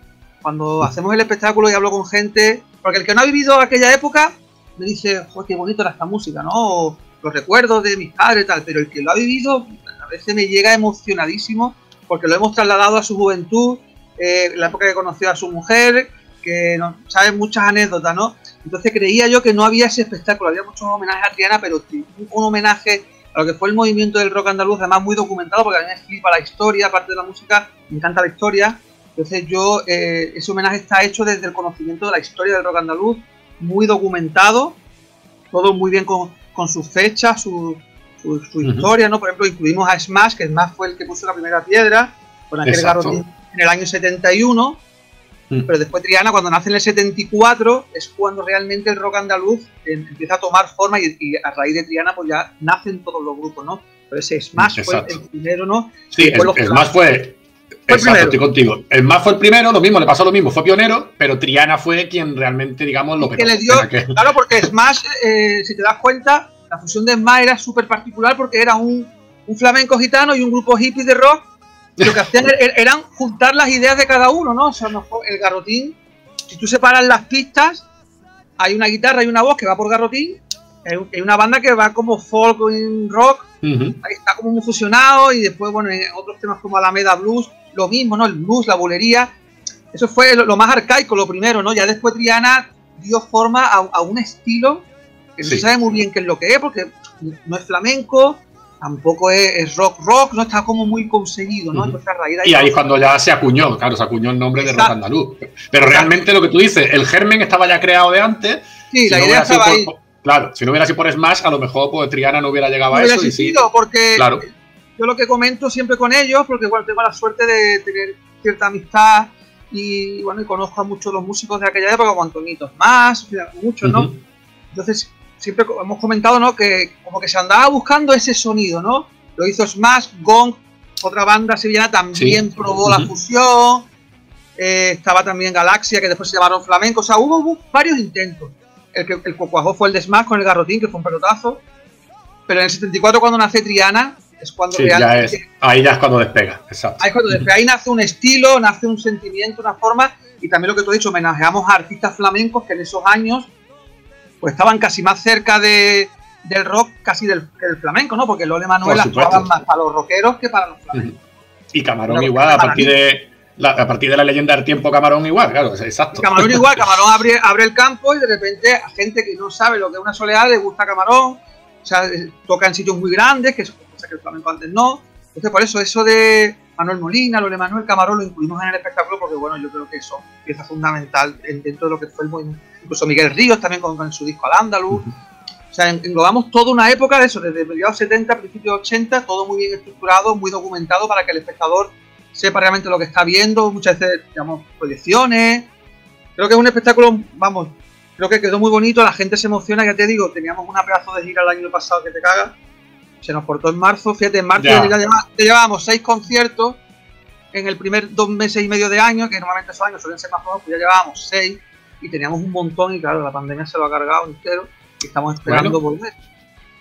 cuando hacemos el espectáculo y hablo con gente, porque el que no ha vivido aquella época me dice, oh, qué bonito era esta música, ¿no? O los recuerdos de mis padres y tal, pero el que lo ha vivido a veces me llega emocionadísimo porque lo hemos trasladado a su juventud, eh, la época que conoció a su mujer, que no, sabe muchas anécdotas, ¿no? Entonces creía yo que no había ese espectáculo, había muchos homenajes a Triana, pero un, homenaje a lo que fue el movimiento del rock andaluz, además muy documentado, porque a mí me flipa la historia, aparte de la música, me encanta la historia. Entonces yo, eh, ese homenaje está hecho desde el conocimiento de la historia del rock andaluz, muy documentado, todo muy bien con, con sus fechas, su, su, su uh -huh. historia, ¿no? Por ejemplo, incluimos a Smash, que Smash fue el que puso la primera piedra, con aquel garrotín en el año 71, mm. pero después Triana, cuando nace en el 74, es cuando realmente el rock andaluz empieza a tomar forma y, y, a raíz de Triana pues ya nacen todos los grupos, ¿no? Pero ese Smash Exacto. fue el primero, ¿no? Sí, el, Smash fue... Fue Exacto, estoy contigo. El más fue el primero, lo mismo, le pasó lo mismo, fue pionero, pero Triana fue quien realmente, digamos, lo que le dio, <laughs> Claro, porque Smash, eh, si te das cuenta, la fusión de Smash era súper particular porque era un, un flamenco gitano y un grupo hippie de rock lo que hacían er, er, eran juntar las ideas de cada uno, ¿no? O sea, el garrotín, si tú separas las pistas, hay una guitarra y una voz que va por garrotín, hay una banda que va como folk rock, uh -huh. ahí está como muy fusionado, y después, bueno, en otros temas como Alameda Blues, lo mismo, ¿no? El blues, la bulería, eso fue lo, lo más arcaico, lo primero, ¿no? Ya después Triana dio forma a, a un estilo que sí. no se sabe muy bien qué es lo que es, porque no es flamenco, tampoco es, es, rock rock, no está como muy conseguido, ¿no? Uh -huh. Entonces, a raíz de ahí y ahí es cuando ya se acuñó, claro, se acuñó el nombre Exacto. de rock andaluz. Pero realmente lo que tú dices, el germen estaba ya creado de antes. Sí, si la no idea estaba ahí. Por, claro, si no hubiera sido por Smash, a lo mejor pues, Triana no hubiera llegado no a hubiera eso. Existido, y sí, porque claro. yo lo que comento siempre con ellos, porque bueno, tengo la suerte de tener cierta amistad y bueno, y conozco a muchos los músicos de aquella época, como Antonitos más, muchos, ¿no? Uh -huh. Entonces, siempre hemos comentado, ¿no? Que como que se andaba buscando ese sonido, ¿no? Lo hizo Smash, Gong, otra banda sevillana también Sí. probó la fusión. eh, estaba también Galaxia, que después se llamaron Flamenco. O sea, hubo, hubo varios intentos. El que el cuajó fue el de Smash con el garrotín, que fue un pelotazo. Pero en el 74, cuando nace Triana, es cuando Sí, ya realmente es, ahí ya es cuando despega, exacto. Ahí, cuando desde ahí nace un estilo, nace un sentimiento, una forma, y también lo que tú has dicho, homenajeamos a artistas flamencos que en esos años pues estaban casi más cerca de, del rock casi del, que del flamenco, ¿no? Porque Lole Manuel actuaban más para los rockeros que para los flamencos. Y Camarón igual, a partir de la, a partir de la leyenda del tiempo Camarón igual, claro, exacto. Camarón <laughs> igual, Camarón abre, abre el campo y de repente a gente que no sabe lo que es una soleada le gusta Camarón, o sea, eh, toca en sitios muy grandes, que es cosa que el flamenco antes no. Entonces, por eso, eso de Manuel Molina, Lole Manuel Camarón lo incluimos en el espectáculo porque, bueno, yo creo que eso pieza fundamental en- dentro de lo que fue el movimiento. Incluso Miguel Ríos también con, con su disco Al Andaluz. O sea, en- englobamos toda una época de eso, desde mediados 70, principios 80, todo muy bien estructurado, muy documentado para que el espectador sepa realmente lo que está viendo, muchas veces, digamos, proyecciones. Creo que es un espectáculo, vamos, creo que quedó muy bonito, la gente se emociona, ya te digo, teníamos una pedazo de gira el año pasado que te caga, se nos cortó en marzo, fíjate, en marzo Ya. llevábamos seis conciertos en el primer dos meses y medio de año, que normalmente esos años suelen ser más flojos, pues ya llevábamos seis y teníamos un montón y claro, la pandemia se lo ha cargado entero y estamos esperando volver.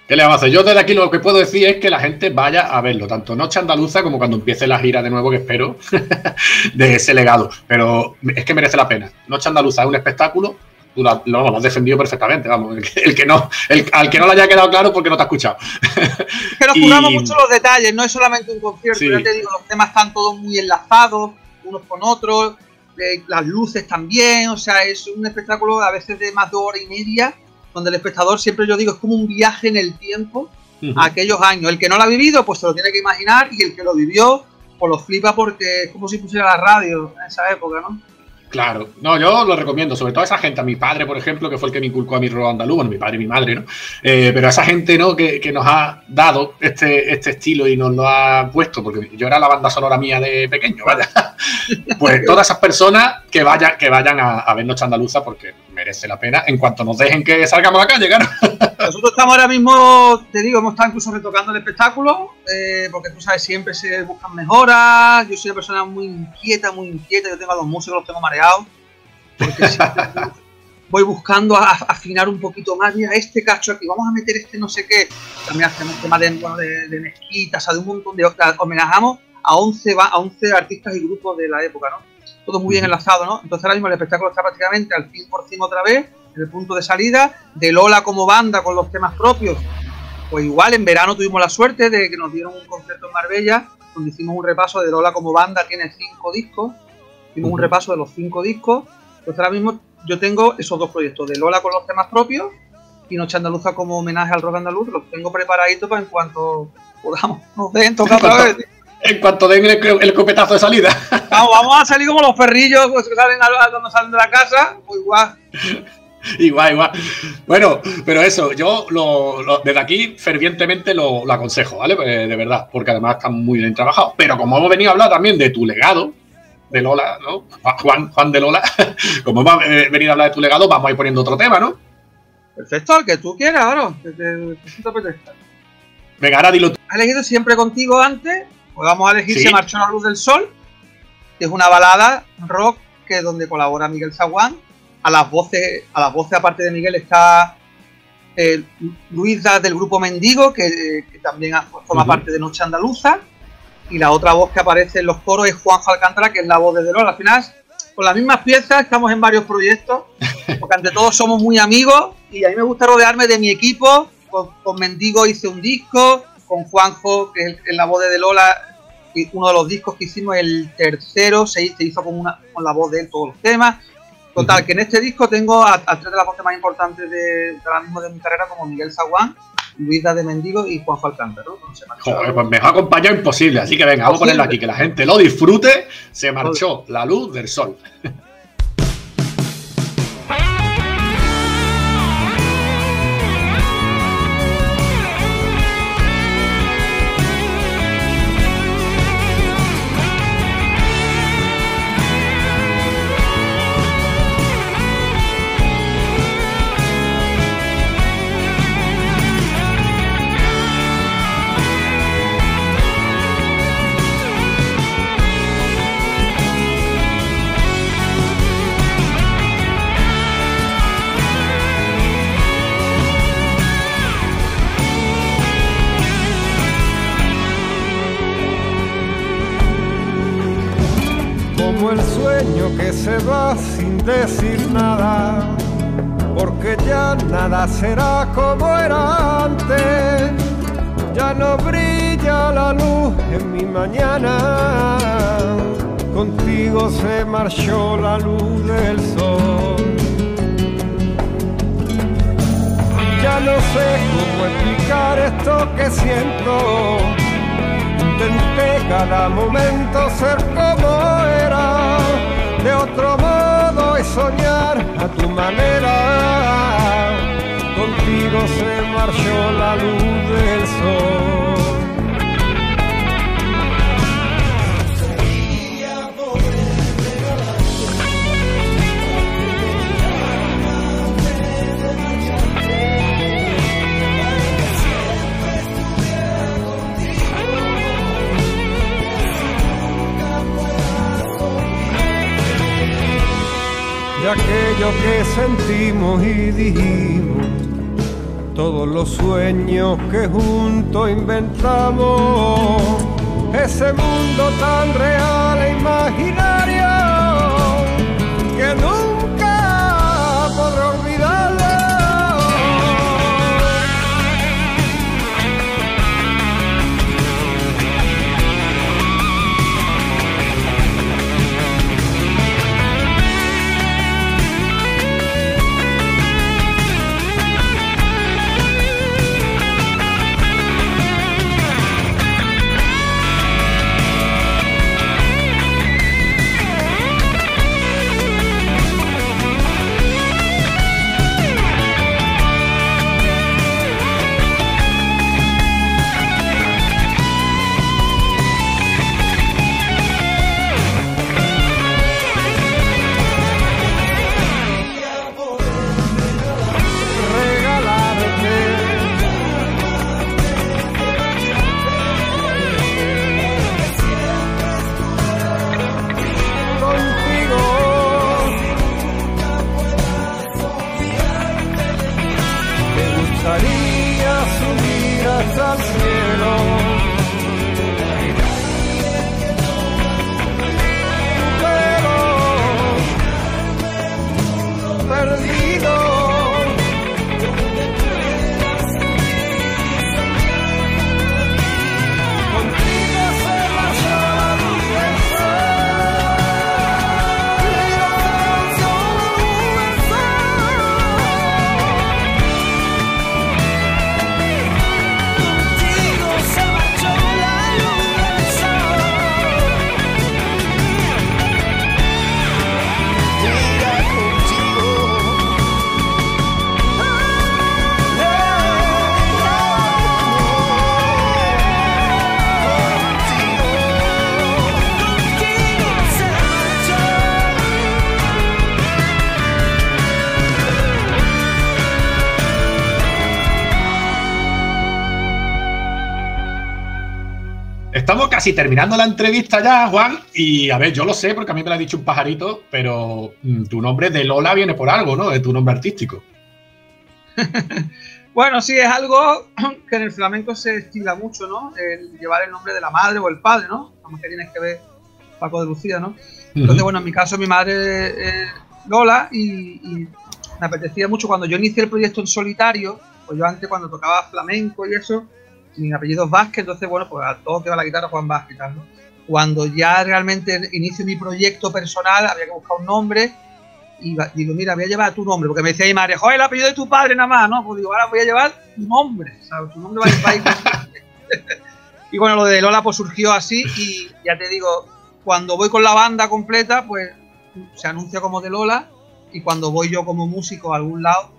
¿Qué le vamos a hacer? Yo desde aquí lo que puedo decir es que la gente vaya a verlo, tanto Noche Andaluza como cuando empiece la gira de nuevo, que espero, <laughs> de ese legado. Pero es que merece la pena. Noche Andaluza es un espectáculo, tú la- lo, lo has defendido perfectamente, vamos. El, que- el que no, el- al que no le haya quedado claro porque no te ha escuchado. Es que nos Y- curramos mucho los detalles, no es solamente un concierto, Sí. ya te digo, los temas están todos muy enlazados, unos con otros, eh, las luces también, o sea, es un espectáculo a veces de más de hora y media, donde el espectador siempre yo digo es como un viaje en el tiempo a aquellos años. El que no lo ha vivido, pues se lo tiene que imaginar, y el que lo vivió, pues lo flipa porque es como si pusiera la radio en esa época, ¿no? Claro, no, yo lo recomiendo, sobre todo a esa gente, a mi padre, por ejemplo, que fue el que me inculcó a mi rock andaluz, bueno, mi padre y mi madre, ¿no? Eh, pero a esa gente, ¿no? Que, que nos ha dado este, este estilo y nos lo ha puesto, porque yo era la banda sonora mía de pequeño, <laughs> ¿vale? Pues todas esas personas que vayan, que vayan a, a ver Noche Andaluza porque merece la pena en cuanto nos dejen que salgamos a la calle, claro. <laughs> Nosotros estamos ahora mismo, te digo, hemos estado incluso retocando el espectáculo, eh, porque tú sabes, siempre se buscan mejoras. Yo soy una persona muy inquieta, muy inquieta. Yo tengo a los músicos, los tengo mareados, porque voy buscando a- afinar un poquito más. Mira, este cacho aquí, vamos a meter este no sé qué. También hacemos temas de, bueno, de, mezquitas, de un montón de. Homenajamos a 11, ba- a 11 artistas y grupos de la época, ¿no? Todo muy bien enlazado, ¿no? Entonces ahora mismo el espectáculo está prácticamente al 100% otra vez en el punto de salida, de Lola como banda con los temas propios. Pues igual en verano tuvimos la suerte de que nos dieron un concierto en Marbella, donde hicimos un repaso de Lola como banda, tiene cinco discos, hicimos un repaso de los cinco discos. Entonces ahora mismo yo tengo esos dos proyectos, de Lola con los temas propios y Noche Andaluza como homenaje al rock andaluz, los tengo preparaditos para en cuanto podamos, nos den, toca <laughs> otra vez. En cuanto den el, el escopetazo de salida. Vamos, vamos a salir como los perrillos pues, que salen a- cuando salen de la casa, pues igual. Igual, igual. Bueno, pero eso, yo lo, lo- desde aquí fervientemente lo, lo aconsejo, ¿vale? Eh, de verdad, porque además están muy bien trabajados. Pero como hemos venido a hablar también de tu legado, de Lola, ¿no? Juan, Juan de Lola, <laughs> como hemos eh, venido a hablar de tu legado, vamos a ir poniendo otro tema, ¿no? Perfecto, el que tú quieras, ahora. Que te, que te apetezca. Venga, ahora dilo tú. He elegido siempre contigo antes, vamos a elegir Sí. Se marchó la luz del sol, que es una balada rock que es donde colabora Miguel Zaguán. A las voces, a las voces aparte de Miguel está eh, Luisa del grupo Mendigo, que, que también forma Ujú. parte de Noche Andaluza. Y la otra voz que aparece en los coros es Juanjo Alcántara, que es la voz de Delor. Al final, con las mismas piezas, estamos en varios proyectos, <laughs> porque ante todo somos muy amigos y a mí me gusta rodearme de mi equipo. Con, con Mendigo hice un disco, con Juanjo, que es, el- la voz de Lola, uno de los discos que hicimos, el tercero, se, se hizo con, una, con la voz de él todos los temas. Total, Ujú. que en este disco tengo a, a tres de las voces más importantes de, de ahora mismo de mi carrera, como Miguel Zaguán, Luisa de Mendigo y Juanjo Alcántara. ¿no? Se Joder, pues mejor acompañado imposible. Así que venga, vamos a ponerlo aquí, que la gente lo disfrute. Se marchó la luz del sol. Decir nada, porque ya nada será como era antes, ya no brilla la luz en mi mañana, contigo se marchó la luz del sol. Ya no sé cómo explicar esto que siento. Intenté cada momento ser como era, de otro modo soñar a tu manera. Contigo se marchó la luz del sol. Aquello que sentimos y dijimos, todos los sueños que juntos inventamos, ese mundo tan real e imaginario casi terminando la entrevista ya, Juan. Y a ver, yo lo sé porque a mí me lo ha dicho un pajarito, pero mm, tu nombre de Lola viene por algo, ¿no? De tu nombre artístico. <laughs> Bueno, sí, es algo <clears throat> que en el flamenco se estila mucho, ¿no? El llevar el nombre de la madre o el padre, ¿no? Como que tienes que ver Paco de Lucía, ¿no? Entonces, bueno, en mi caso mi madre es Lola y, y me apetecía mucho cuando yo inicié el proyecto en solitario, pues yo antes cuando tocaba flamenco y eso, mi apellido es Vázquez, entonces, bueno, pues a todos que va la guitarra Juan Vázquez tal, ¿no? Cuando ya realmente inicio mi proyecto personal, había que buscar un nombre y va- digo, mira, voy a llevar tu nombre, porque me decía mi madre, joder, el apellido de tu padre nada más, ¿no? Pues digo, ahora voy a llevar tu nombre, ¿sabes? Tu nombre va a ir- <laughs> Y bueno, lo de Lola pues surgió así y ya te digo, cuando voy con la banda completa, pues se anuncia como de Lola y cuando voy yo como músico a algún lado,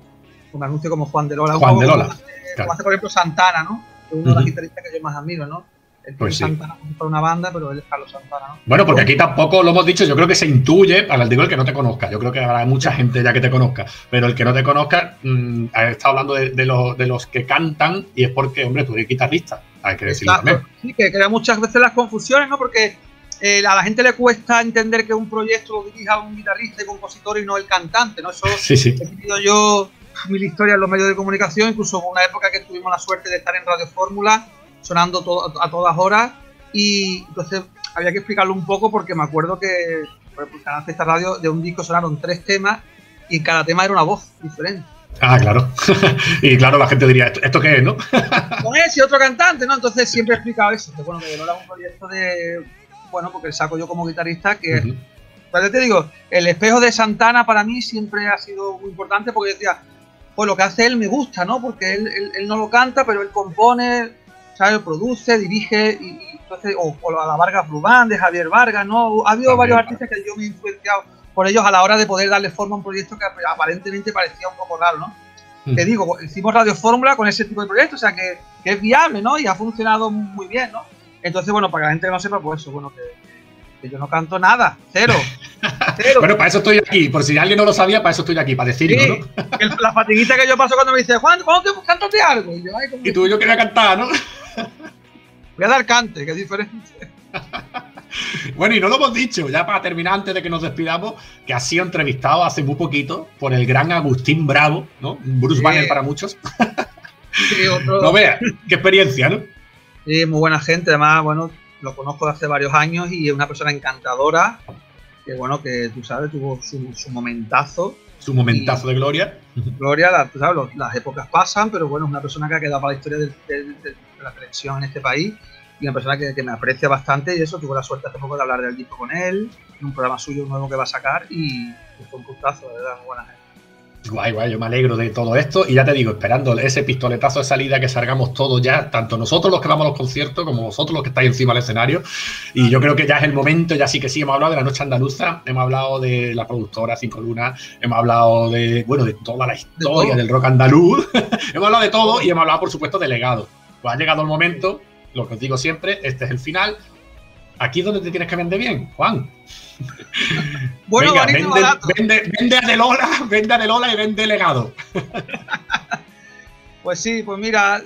pues me anuncio como Juan de Lola. Juan de Lola, claro. Como hace, por ejemplo, Santana, ¿no? Uno de los guitarristas que yo más admiro, ¿no? Él Pues sí. Santana fuera una banda, pero él es Carlos Santana, ¿no? Bueno, porque aquí tampoco lo hemos dicho, yo creo que se intuye, para el digo el que no te conozca, yo creo que habrá mucha gente ya que te conozca, pero el que no te conozca, mm, ha estado hablando de, de los, de los que cantan y es porque, hombre, tú eres guitarrista, hay que decirlo Exacto. también. Sí, que crea muchas veces las confusiones, ¿no? Porque eh, a la gente le cuesta entender que un proyecto lo dirija un guitarrista y compositor y no el cantante, ¿no? Eso Sí, sí. he tenido yo mil historias en los medios de comunicación, incluso hubo una época que tuvimos la suerte de estar en Radio Fórmula, sonando to- a todas horas, y entonces había que explicarlo un poco porque me acuerdo que por ejemplo, Canal Fiesta Radio, de un disco sonaron tres temas y cada tema era una voz diferente. Ah, claro. <laughs> y claro, la gente diría, ¿esto, esto qué es, no? <laughs> Con ese otro cantante, ¿no? Entonces siempre he explicado eso. Que, bueno, que no era un proyecto de. Bueno, porque saco yo como guitarrista que. Ujú. Pero te digo, el espejo de Santana para mí siempre ha sido muy importante porque decía, pues lo que hace él me gusta, ¿no? Porque él, él- él no lo canta, pero él compone, ¿sabes? Produce, dirige, y, y entonces, o, o a la Vargas Rubán, de Javier Vargas, ¿no? Ha habido También, varios artistas que yo me he influenciado por ellos a la hora de poder darle forma a un proyecto que aparentemente parecía un poco raro, ¿no? Mm. Te digo, hicimos Radio Fórmula con ese tipo de proyectos, o sea que, que es viable, ¿no? Y ha funcionado muy bien, ¿no? Entonces, bueno, para que la gente no sepa, pues eso, bueno, que, que yo no canto nada, cero, <laughs> cero. Bueno, para eso estoy aquí. Por si alguien no lo sabía, para eso estoy aquí, para decirlo, Sí, ¿no? el- la fatiguita que yo paso cuando me dice, Juan, ¿cuándo te cántate algo? Y yo, ay, Y tú, yo quería cantar, ¿no? <laughs> voy a dar cante, que es diferente. <laughs> Bueno, y no lo hemos dicho, ya para terminar, antes de que nos despidamos, que ha sido entrevistado hace muy poquito por el gran Agustín Bravo, ¿no? Bruce Sí. Banner para muchos. Sí, otro- No veas, qué experiencia, ¿no? sí, muy buena gente, además, bueno, lo conozco de hace varios años y es una persona encantadora, que bueno, que tú sabes, tuvo su, su momentazo. Su momentazo de gloria. Gloria, la- tú sabes, los- las épocas pasan, pero bueno, es una persona que ha quedado para la historia de, la televisión en este país y una persona que, que me aprecia bastante y eso, tuve la suerte hace poco de hablar del disco con él, en un programa suyo nuevo que va a sacar y, y fue un gustazo, de verdad, muy buena gente. Guay, guay, yo me alegro de todo esto. Y ya te digo, esperando ese pistoletazo de salida que salgamos todos ya, tanto nosotros los que vamos a los conciertos como vosotros los que estáis encima del escenario. Y yo creo que ya es el momento, ya sí que sí, hemos hablado de la noche andaluza, hemos hablado de la productora Cinco Lunas, hemos hablado de, bueno, de toda la historia del rock andaluz, <laughs> hemos hablado de todo y hemos hablado, por supuesto, de legado. Pues ha llegado el momento, lo que os digo siempre, este es el final. Aquí es donde te tienes que vender bien, Juan. <laughs> Bueno, Venga, vende, barato. vende, vende a De Lola, vende a De Lola y vende legado. <laughs> Pues sí, pues mira,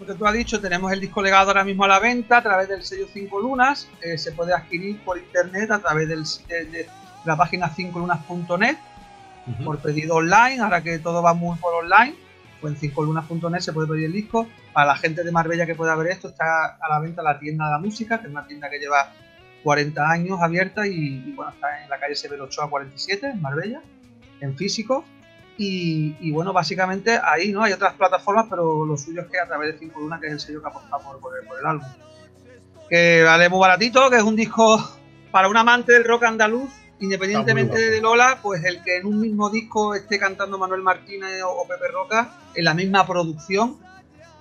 lo que tú has dicho, tenemos el disco legado ahora mismo a la venta a través del sello 5 Lunas. eh, se puede adquirir por internet a través del, de, de la página 5lunas.net por pedido online. Ahora que todo va muy por online, pues en 5lunas.net se puede pedir el disco. Para la gente de Marbella que pueda ver esto, está a la venta la tienda de la música, que es una tienda que lleva 40 años abierta y, y, bueno, está en la calle Severo Ochoa 47, en Marbella, en físico. Y, y, bueno, básicamente ahí no hay otras plataformas, pero lo suyo es que a través de 5 Luna, que es el sello que apostamos por, por el- por el álbum. Que vale muy baratito, que es un disco para un amante del rock andaluz, independientemente de Lola, pues el que en un mismo disco esté cantando Manuel Martínez o, o Pepe Roca, en la misma producción,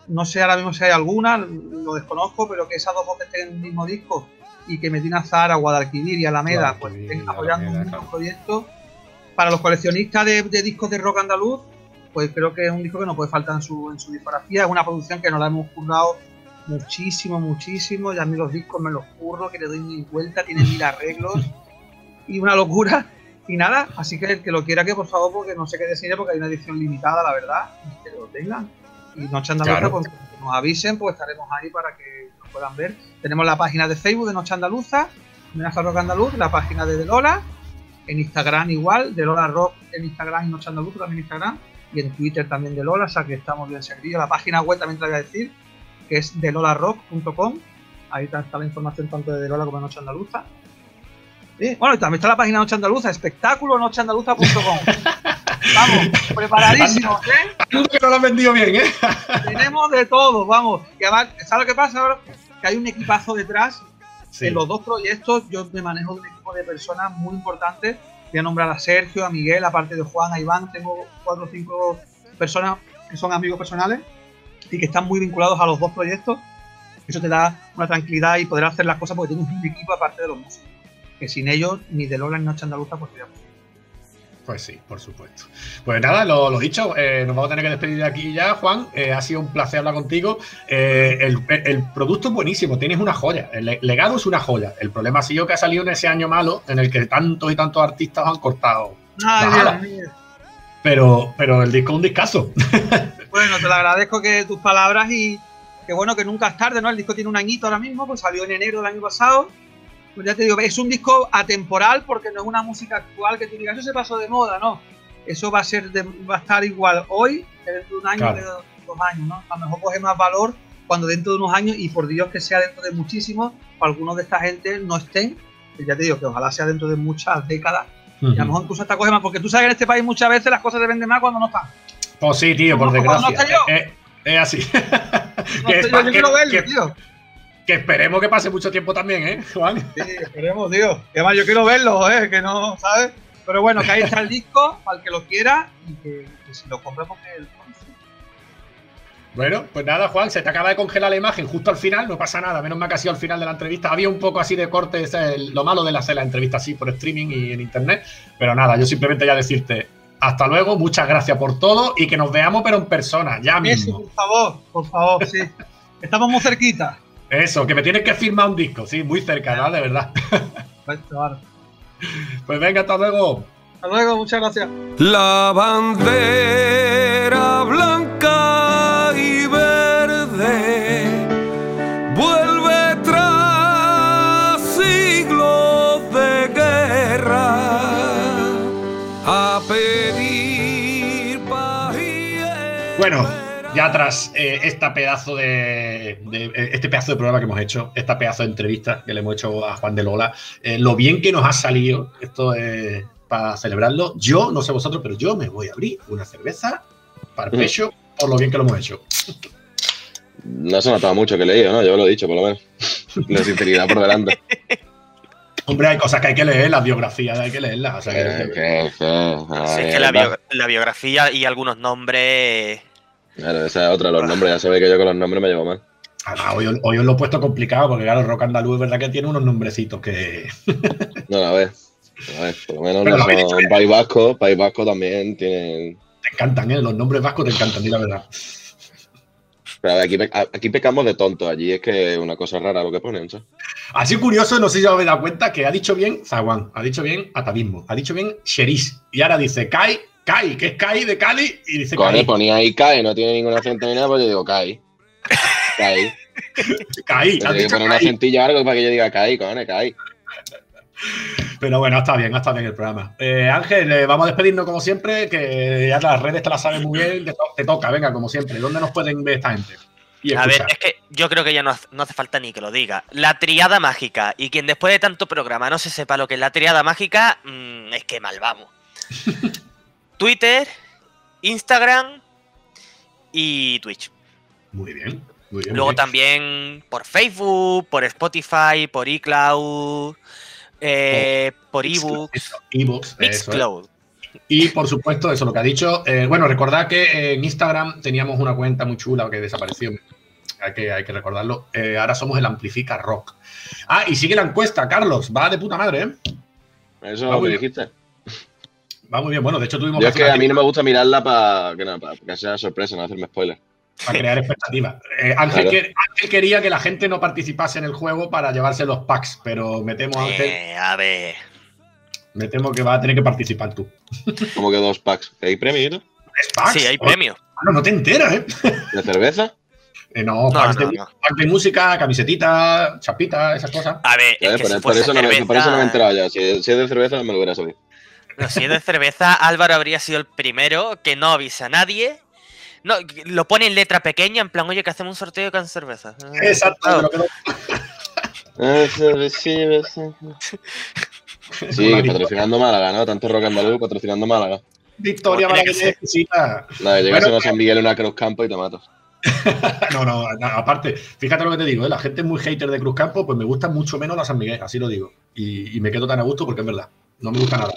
no sé ahora mismo si hay alguna, lo desconozco, pero que esas dos voces estén en el mismo disco y que Medina Zara, Guadalquivir y Alameda pues estén apoyando un Alameda, mismo claro. proyecto para los coleccionistas de, de discos de rock andaluz, pues creo que es un disco que no puede faltar en su, en su discografía. Es una producción que nos la hemos currado muchísimo, muchísimo. Ya a mí los discos me los curro, que le doy mil vueltas, tiene mil arreglos y una locura. Y nada, así que el que lo quiera que por favor, porque no se quede sin él, porque hay una edición limitada, la verdad, que lo tengan. Y Noche Andaluza, Claro. pues nos avisen, pues estaremos ahí para que puedan ver. Tenemos la página de Facebook de Noche Andaluza, Homenaje Rock Andaluz, la página de De Lola, en Instagram igual, de Lola Rock en Instagram y Noche Andaluza también en Instagram, y en Twitter también de Lola, o sea que estamos bien servidos. La página web también te voy a decir, que es delolarock.com, ahí está, la información tanto de De Lola como de Noche Andaluza. Sí, Bueno, y también está la página Noche Andaluza, espectáculo nocheandaluza.com. <laughs> Vamos, preparadísimos, <laughs> ¿eh? Tú que no lo has vendido bien, ¿eh? <laughs> Tenemos de todo, vamos. Y además, ¿sabes lo que pasa ahora? Que hay un equipazo detrás Sí. en los dos proyectos yo me manejo de un equipo de personas muy importantes. Voy a nombrar a Sergio, a Miguel, aparte de Juan, a Iván. Tengo cuatro o cinco personas que son amigos personales y que están muy vinculados a los dos proyectos. Eso te da una tranquilidad y poder hacer las cosas porque tienes un equipo aparte de los músicos. Que sin ellos, ni de Lola ni Noche Andaluza, pues sería posible. Pues sí, por supuesto. Pues nada, lo, lo dicho, eh, nos vamos a tener que despedir de aquí ya, Juan. Eh, ha sido un placer hablar contigo. Eh, el, el producto es buenísimo, tienes una joya. El le- legado es una joya. El problema ha sido que ha salido en ese año malo en el que tantos y tantos artistas han cortado. Ay. Pero, pero el disco es un discazo. <laughs> Bueno, te lo agradezco que tus palabras y que bueno que nunca es tarde, ¿no? El disco tiene un añito ahora mismo, pues salió en enero del año pasado. Pues ya te digo, es un disco atemporal porque no es una música actual que tú digas, eso se pasó de moda, no. Eso va a ser de- va a estar igual hoy que dentro de un año, Claro. que de dos años, ¿no? A lo mejor coge más valor cuando dentro de unos años, y por Dios que sea dentro de muchísimos, algunos de esta gente no estén que ya te digo que ojalá sea dentro de muchas décadas. Y a lo mejor incluso hasta coge más, porque tú sabes que en este país muchas veces las cosas se venden más cuando no están. Pues sí, tío, por desgracia. no. Es, así. No Que yo, pa- yo que- quiero verlo, que- tío. Que esperemos que pase mucho tiempo también, ¿eh, Juan? Sí, esperemos, tío. Que además yo quiero verlo, ¿eh? Que no, ¿sabes? Pero bueno, que ahí está el disco, para el que lo quiera, y que, que si lo compramos que el Bueno, pues nada, Juan, se te acaba de congelar la imagen justo al final, no pasa nada, menos mal que ha sido al final de la entrevista. Había un poco así de corte, el- lo malo de hacer la entrevista así por streaming y en internet, pero nada, yo simplemente ya decirte hasta luego, muchas gracias por todo y que nos veamos pero en persona, ya Eso, mismo. por favor, por favor, sí. Estamos muy cerquita. Eso, que me tienes que firmar un disco, sí, muy cerca, ¿no? De verdad. <laughs> Vale. Pues venga, hasta luego. Hasta luego, muchas gracias. La bandera blanca y verde vuelve tras siglos de guerra a pedir paz y Bueno, ya tras eh, esta pedazo de, de- eh, este pedazo de programa que hemos hecho, esta pedazo de entrevista que le hemos hecho a Juan de Lola, eh, lo bien que nos ha salido, esto es para celebrarlo. Yo, no sé vosotros, pero yo me voy a abrir una cerveza para el Mm. pecho por lo bien que lo hemos hecho. No se notaba mucho que he leído, ¿no? Yo lo he dicho, por lo menos. <laughs> La sinceridad por delante. Hombre, hay cosas que hay que leer, las biografías hay que leerlas. o sea que- Eh, que- que- Sí, ay, es que la, verdad. bio- la biografía y algunos nombres. Claro, esa es otra, los nombres. Ya sabéis que yo con los nombres me llevo mal. Además, hoy, hoy os lo he puesto complicado porque, claro, rock andaluz es verdad que tiene unos nombrecitos que. No, a ver. A ver, por lo menos no dicho son. País Vasco. País Vasco también tienen. Te encantan, ¿eh? Los nombres vascos te encantan, di la verdad. Pero a ver, aquí, aquí pecamos de tonto. Allí es que es una cosa rara lo que ponen, ¿sabes? Así curioso, no sé si os habéis dado cuenta que ha dicho bien Zaguán, ha dicho bien atavismo, ha dicho bien Sheris. Y ahora dice Kai, Kai, que es Kai de Cali, y dice Kai. ponía ahí Kai, no tiene ningún acento ni nada, pues yo digo Kai. Kai. Kai, Tiene que poner un acentillo o algo para que yo diga Kai, cone, Kai. Pero bueno, está bien, está bien el programa. Eh, Ángel, eh, vamos a despedirnos como siempre, que ya las redes te las sabes muy bien, te, to- te toca, venga, como siempre. ¿Dónde nos pueden ver esta gente? Y A ver, es que yo creo que ya no, hace- no hace falta ni que lo diga. La triada mágica. Y quien después de tanto programa no se sepa lo que es la triada mágica, mm, es que mal vamos. <laughs> Twitter, Instagram y Twitch. Muy bien, muy bien. Luego muy bien. también por Facebook, por Spotify, por iCloud, eh, por ebooks, ebooks. Mixcloud. Y por supuesto, eso lo que ha dicho. eh, bueno, recordad que en Instagram teníamos una cuenta muy chula que desapareció. Hay que, hay que recordarlo. Eh, ahora somos el Amplifica Rock. Ah, y sigue la encuesta, Carlos. Va de puta madre, ¿eh? Eso Ah, es lo que dijiste. Va muy bien. Bueno, de hecho tuvimos Yo es hacer que a mí no me gusta mirarla para que, no, para que sea sorpresa, no hacerme spoiler. para crear expectativas. Eh, Ángel, Claro. que- Ángel quería que la gente no participase en el juego para llevarse los packs, pero me temo, Ángel, Eh, a ver. me temo que va a tener que participar tú. <laughs> Como que dos packs. ¿Hay premio ¿Es packs? Sí, hay Oh, premios. no, no te enteras, ¿eh? <laughs> de cerveza? Eh, no, No, packs, no, de, no. packs de música, camiseta, chapita, esas cosas. A ver, es Eh, que por, si por fuese eso no me, cerveza, por eso no me he enterado ya. Si, si es de cerveza, me lo hubiera sabido. No, si es de cerveza, Álvaro habría sido el primero que no avisa a nadie. No, lo pone en letra pequeña, en plan, oye, que hacemos un sorteo con cerveza. Exacto, que no- <laughs> Ah. Sí, patrocinando Málaga, ¿no? Tanto rock andaluz patrocinando Málaga. Victoria para que. Nada, llegas Bueno, a San Miguel, una Cruz Campo y te mato. <laughs> No, no, no, aparte, fíjate lo que te digo, ¿eh? la gente es muy hater de Cruz Campo, pues me gusta mucho menos la San Miguel, así lo digo. Y, y me quedo tan a gusto porque es verdad, no me gusta nada.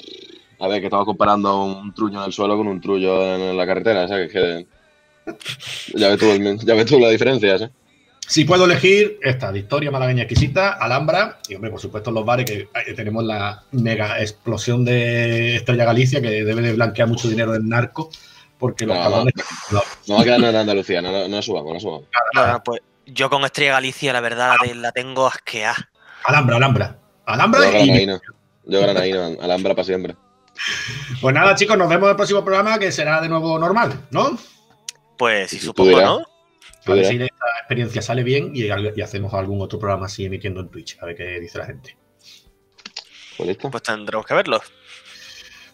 A ver, que estamos comparando un trullo en el suelo con un trullo en la carretera, ¿sabes? Que, <laughs> ya, ves tú, el- ya ves tú la diferencia, ¿sabes? Si puedo elegir esta, Victoria Malagueña Exquisita, Alhambra, y hombre, por supuesto los bares que eh, tenemos la mega explosión de Estrella Galicia que debe de blanquear mucho dinero del narco, porque los No, cabrones... No va a quedarnos en Andalucía, no, no, no subamos, no subamos. No, no, pues yo con Estrella Galicia, la verdad, la, te- la tengo asqueada. Alhambra, Alhambra. Yo Alhambra y... granadino, yo granadino, Alhambra para siempre. Pues nada, chicos, nos vemos en el próximo programa que será de nuevo normal, ¿no? Pues sí, supongo. ¿no? A ver si esta experiencia sale bien y, y hacemos algún otro programa así emitiendo en Twitch, a ver qué dice la gente. Pues. Pues tendremos que verlo.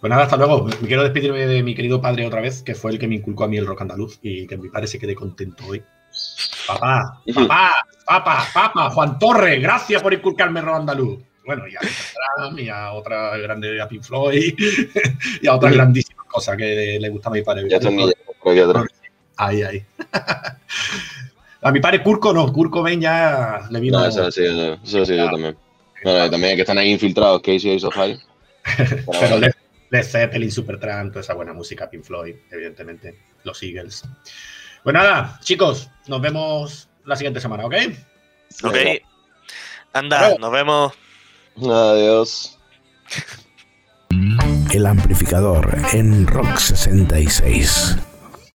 Pues nada, hasta luego. Me quiero despedirme de mi querido padre otra vez, que fue el que me inculcó a mí el rock andaluz y que mi padre se quede contento hoy. Papá, papá, papá, papá, Juan Torre, gracias por inculcarme el rock andaluz. Bueno, y a y a otra grande, a Pink Floyd, <laughs> y a otras grandísimas cosas que le gustan a mi padre. Ya atrás. Ahí, ahí. <laughs> a mi padre Curco no, Curco Ben ya le vino. No, eso sí, eso, eso sí, yo también. Bueno, también que están ahí infiltrados, Casey Ace of High. <laughs> Pero Led, Led Zeppelin, Supertramp, toda esa buena música, Pink Floyd, evidentemente, los Eagles. Pues nada, chicos, nos vemos la siguiente semana, ¿ok? Ok. Anda, nos vemos. Adiós. El amplificador en Rock 66.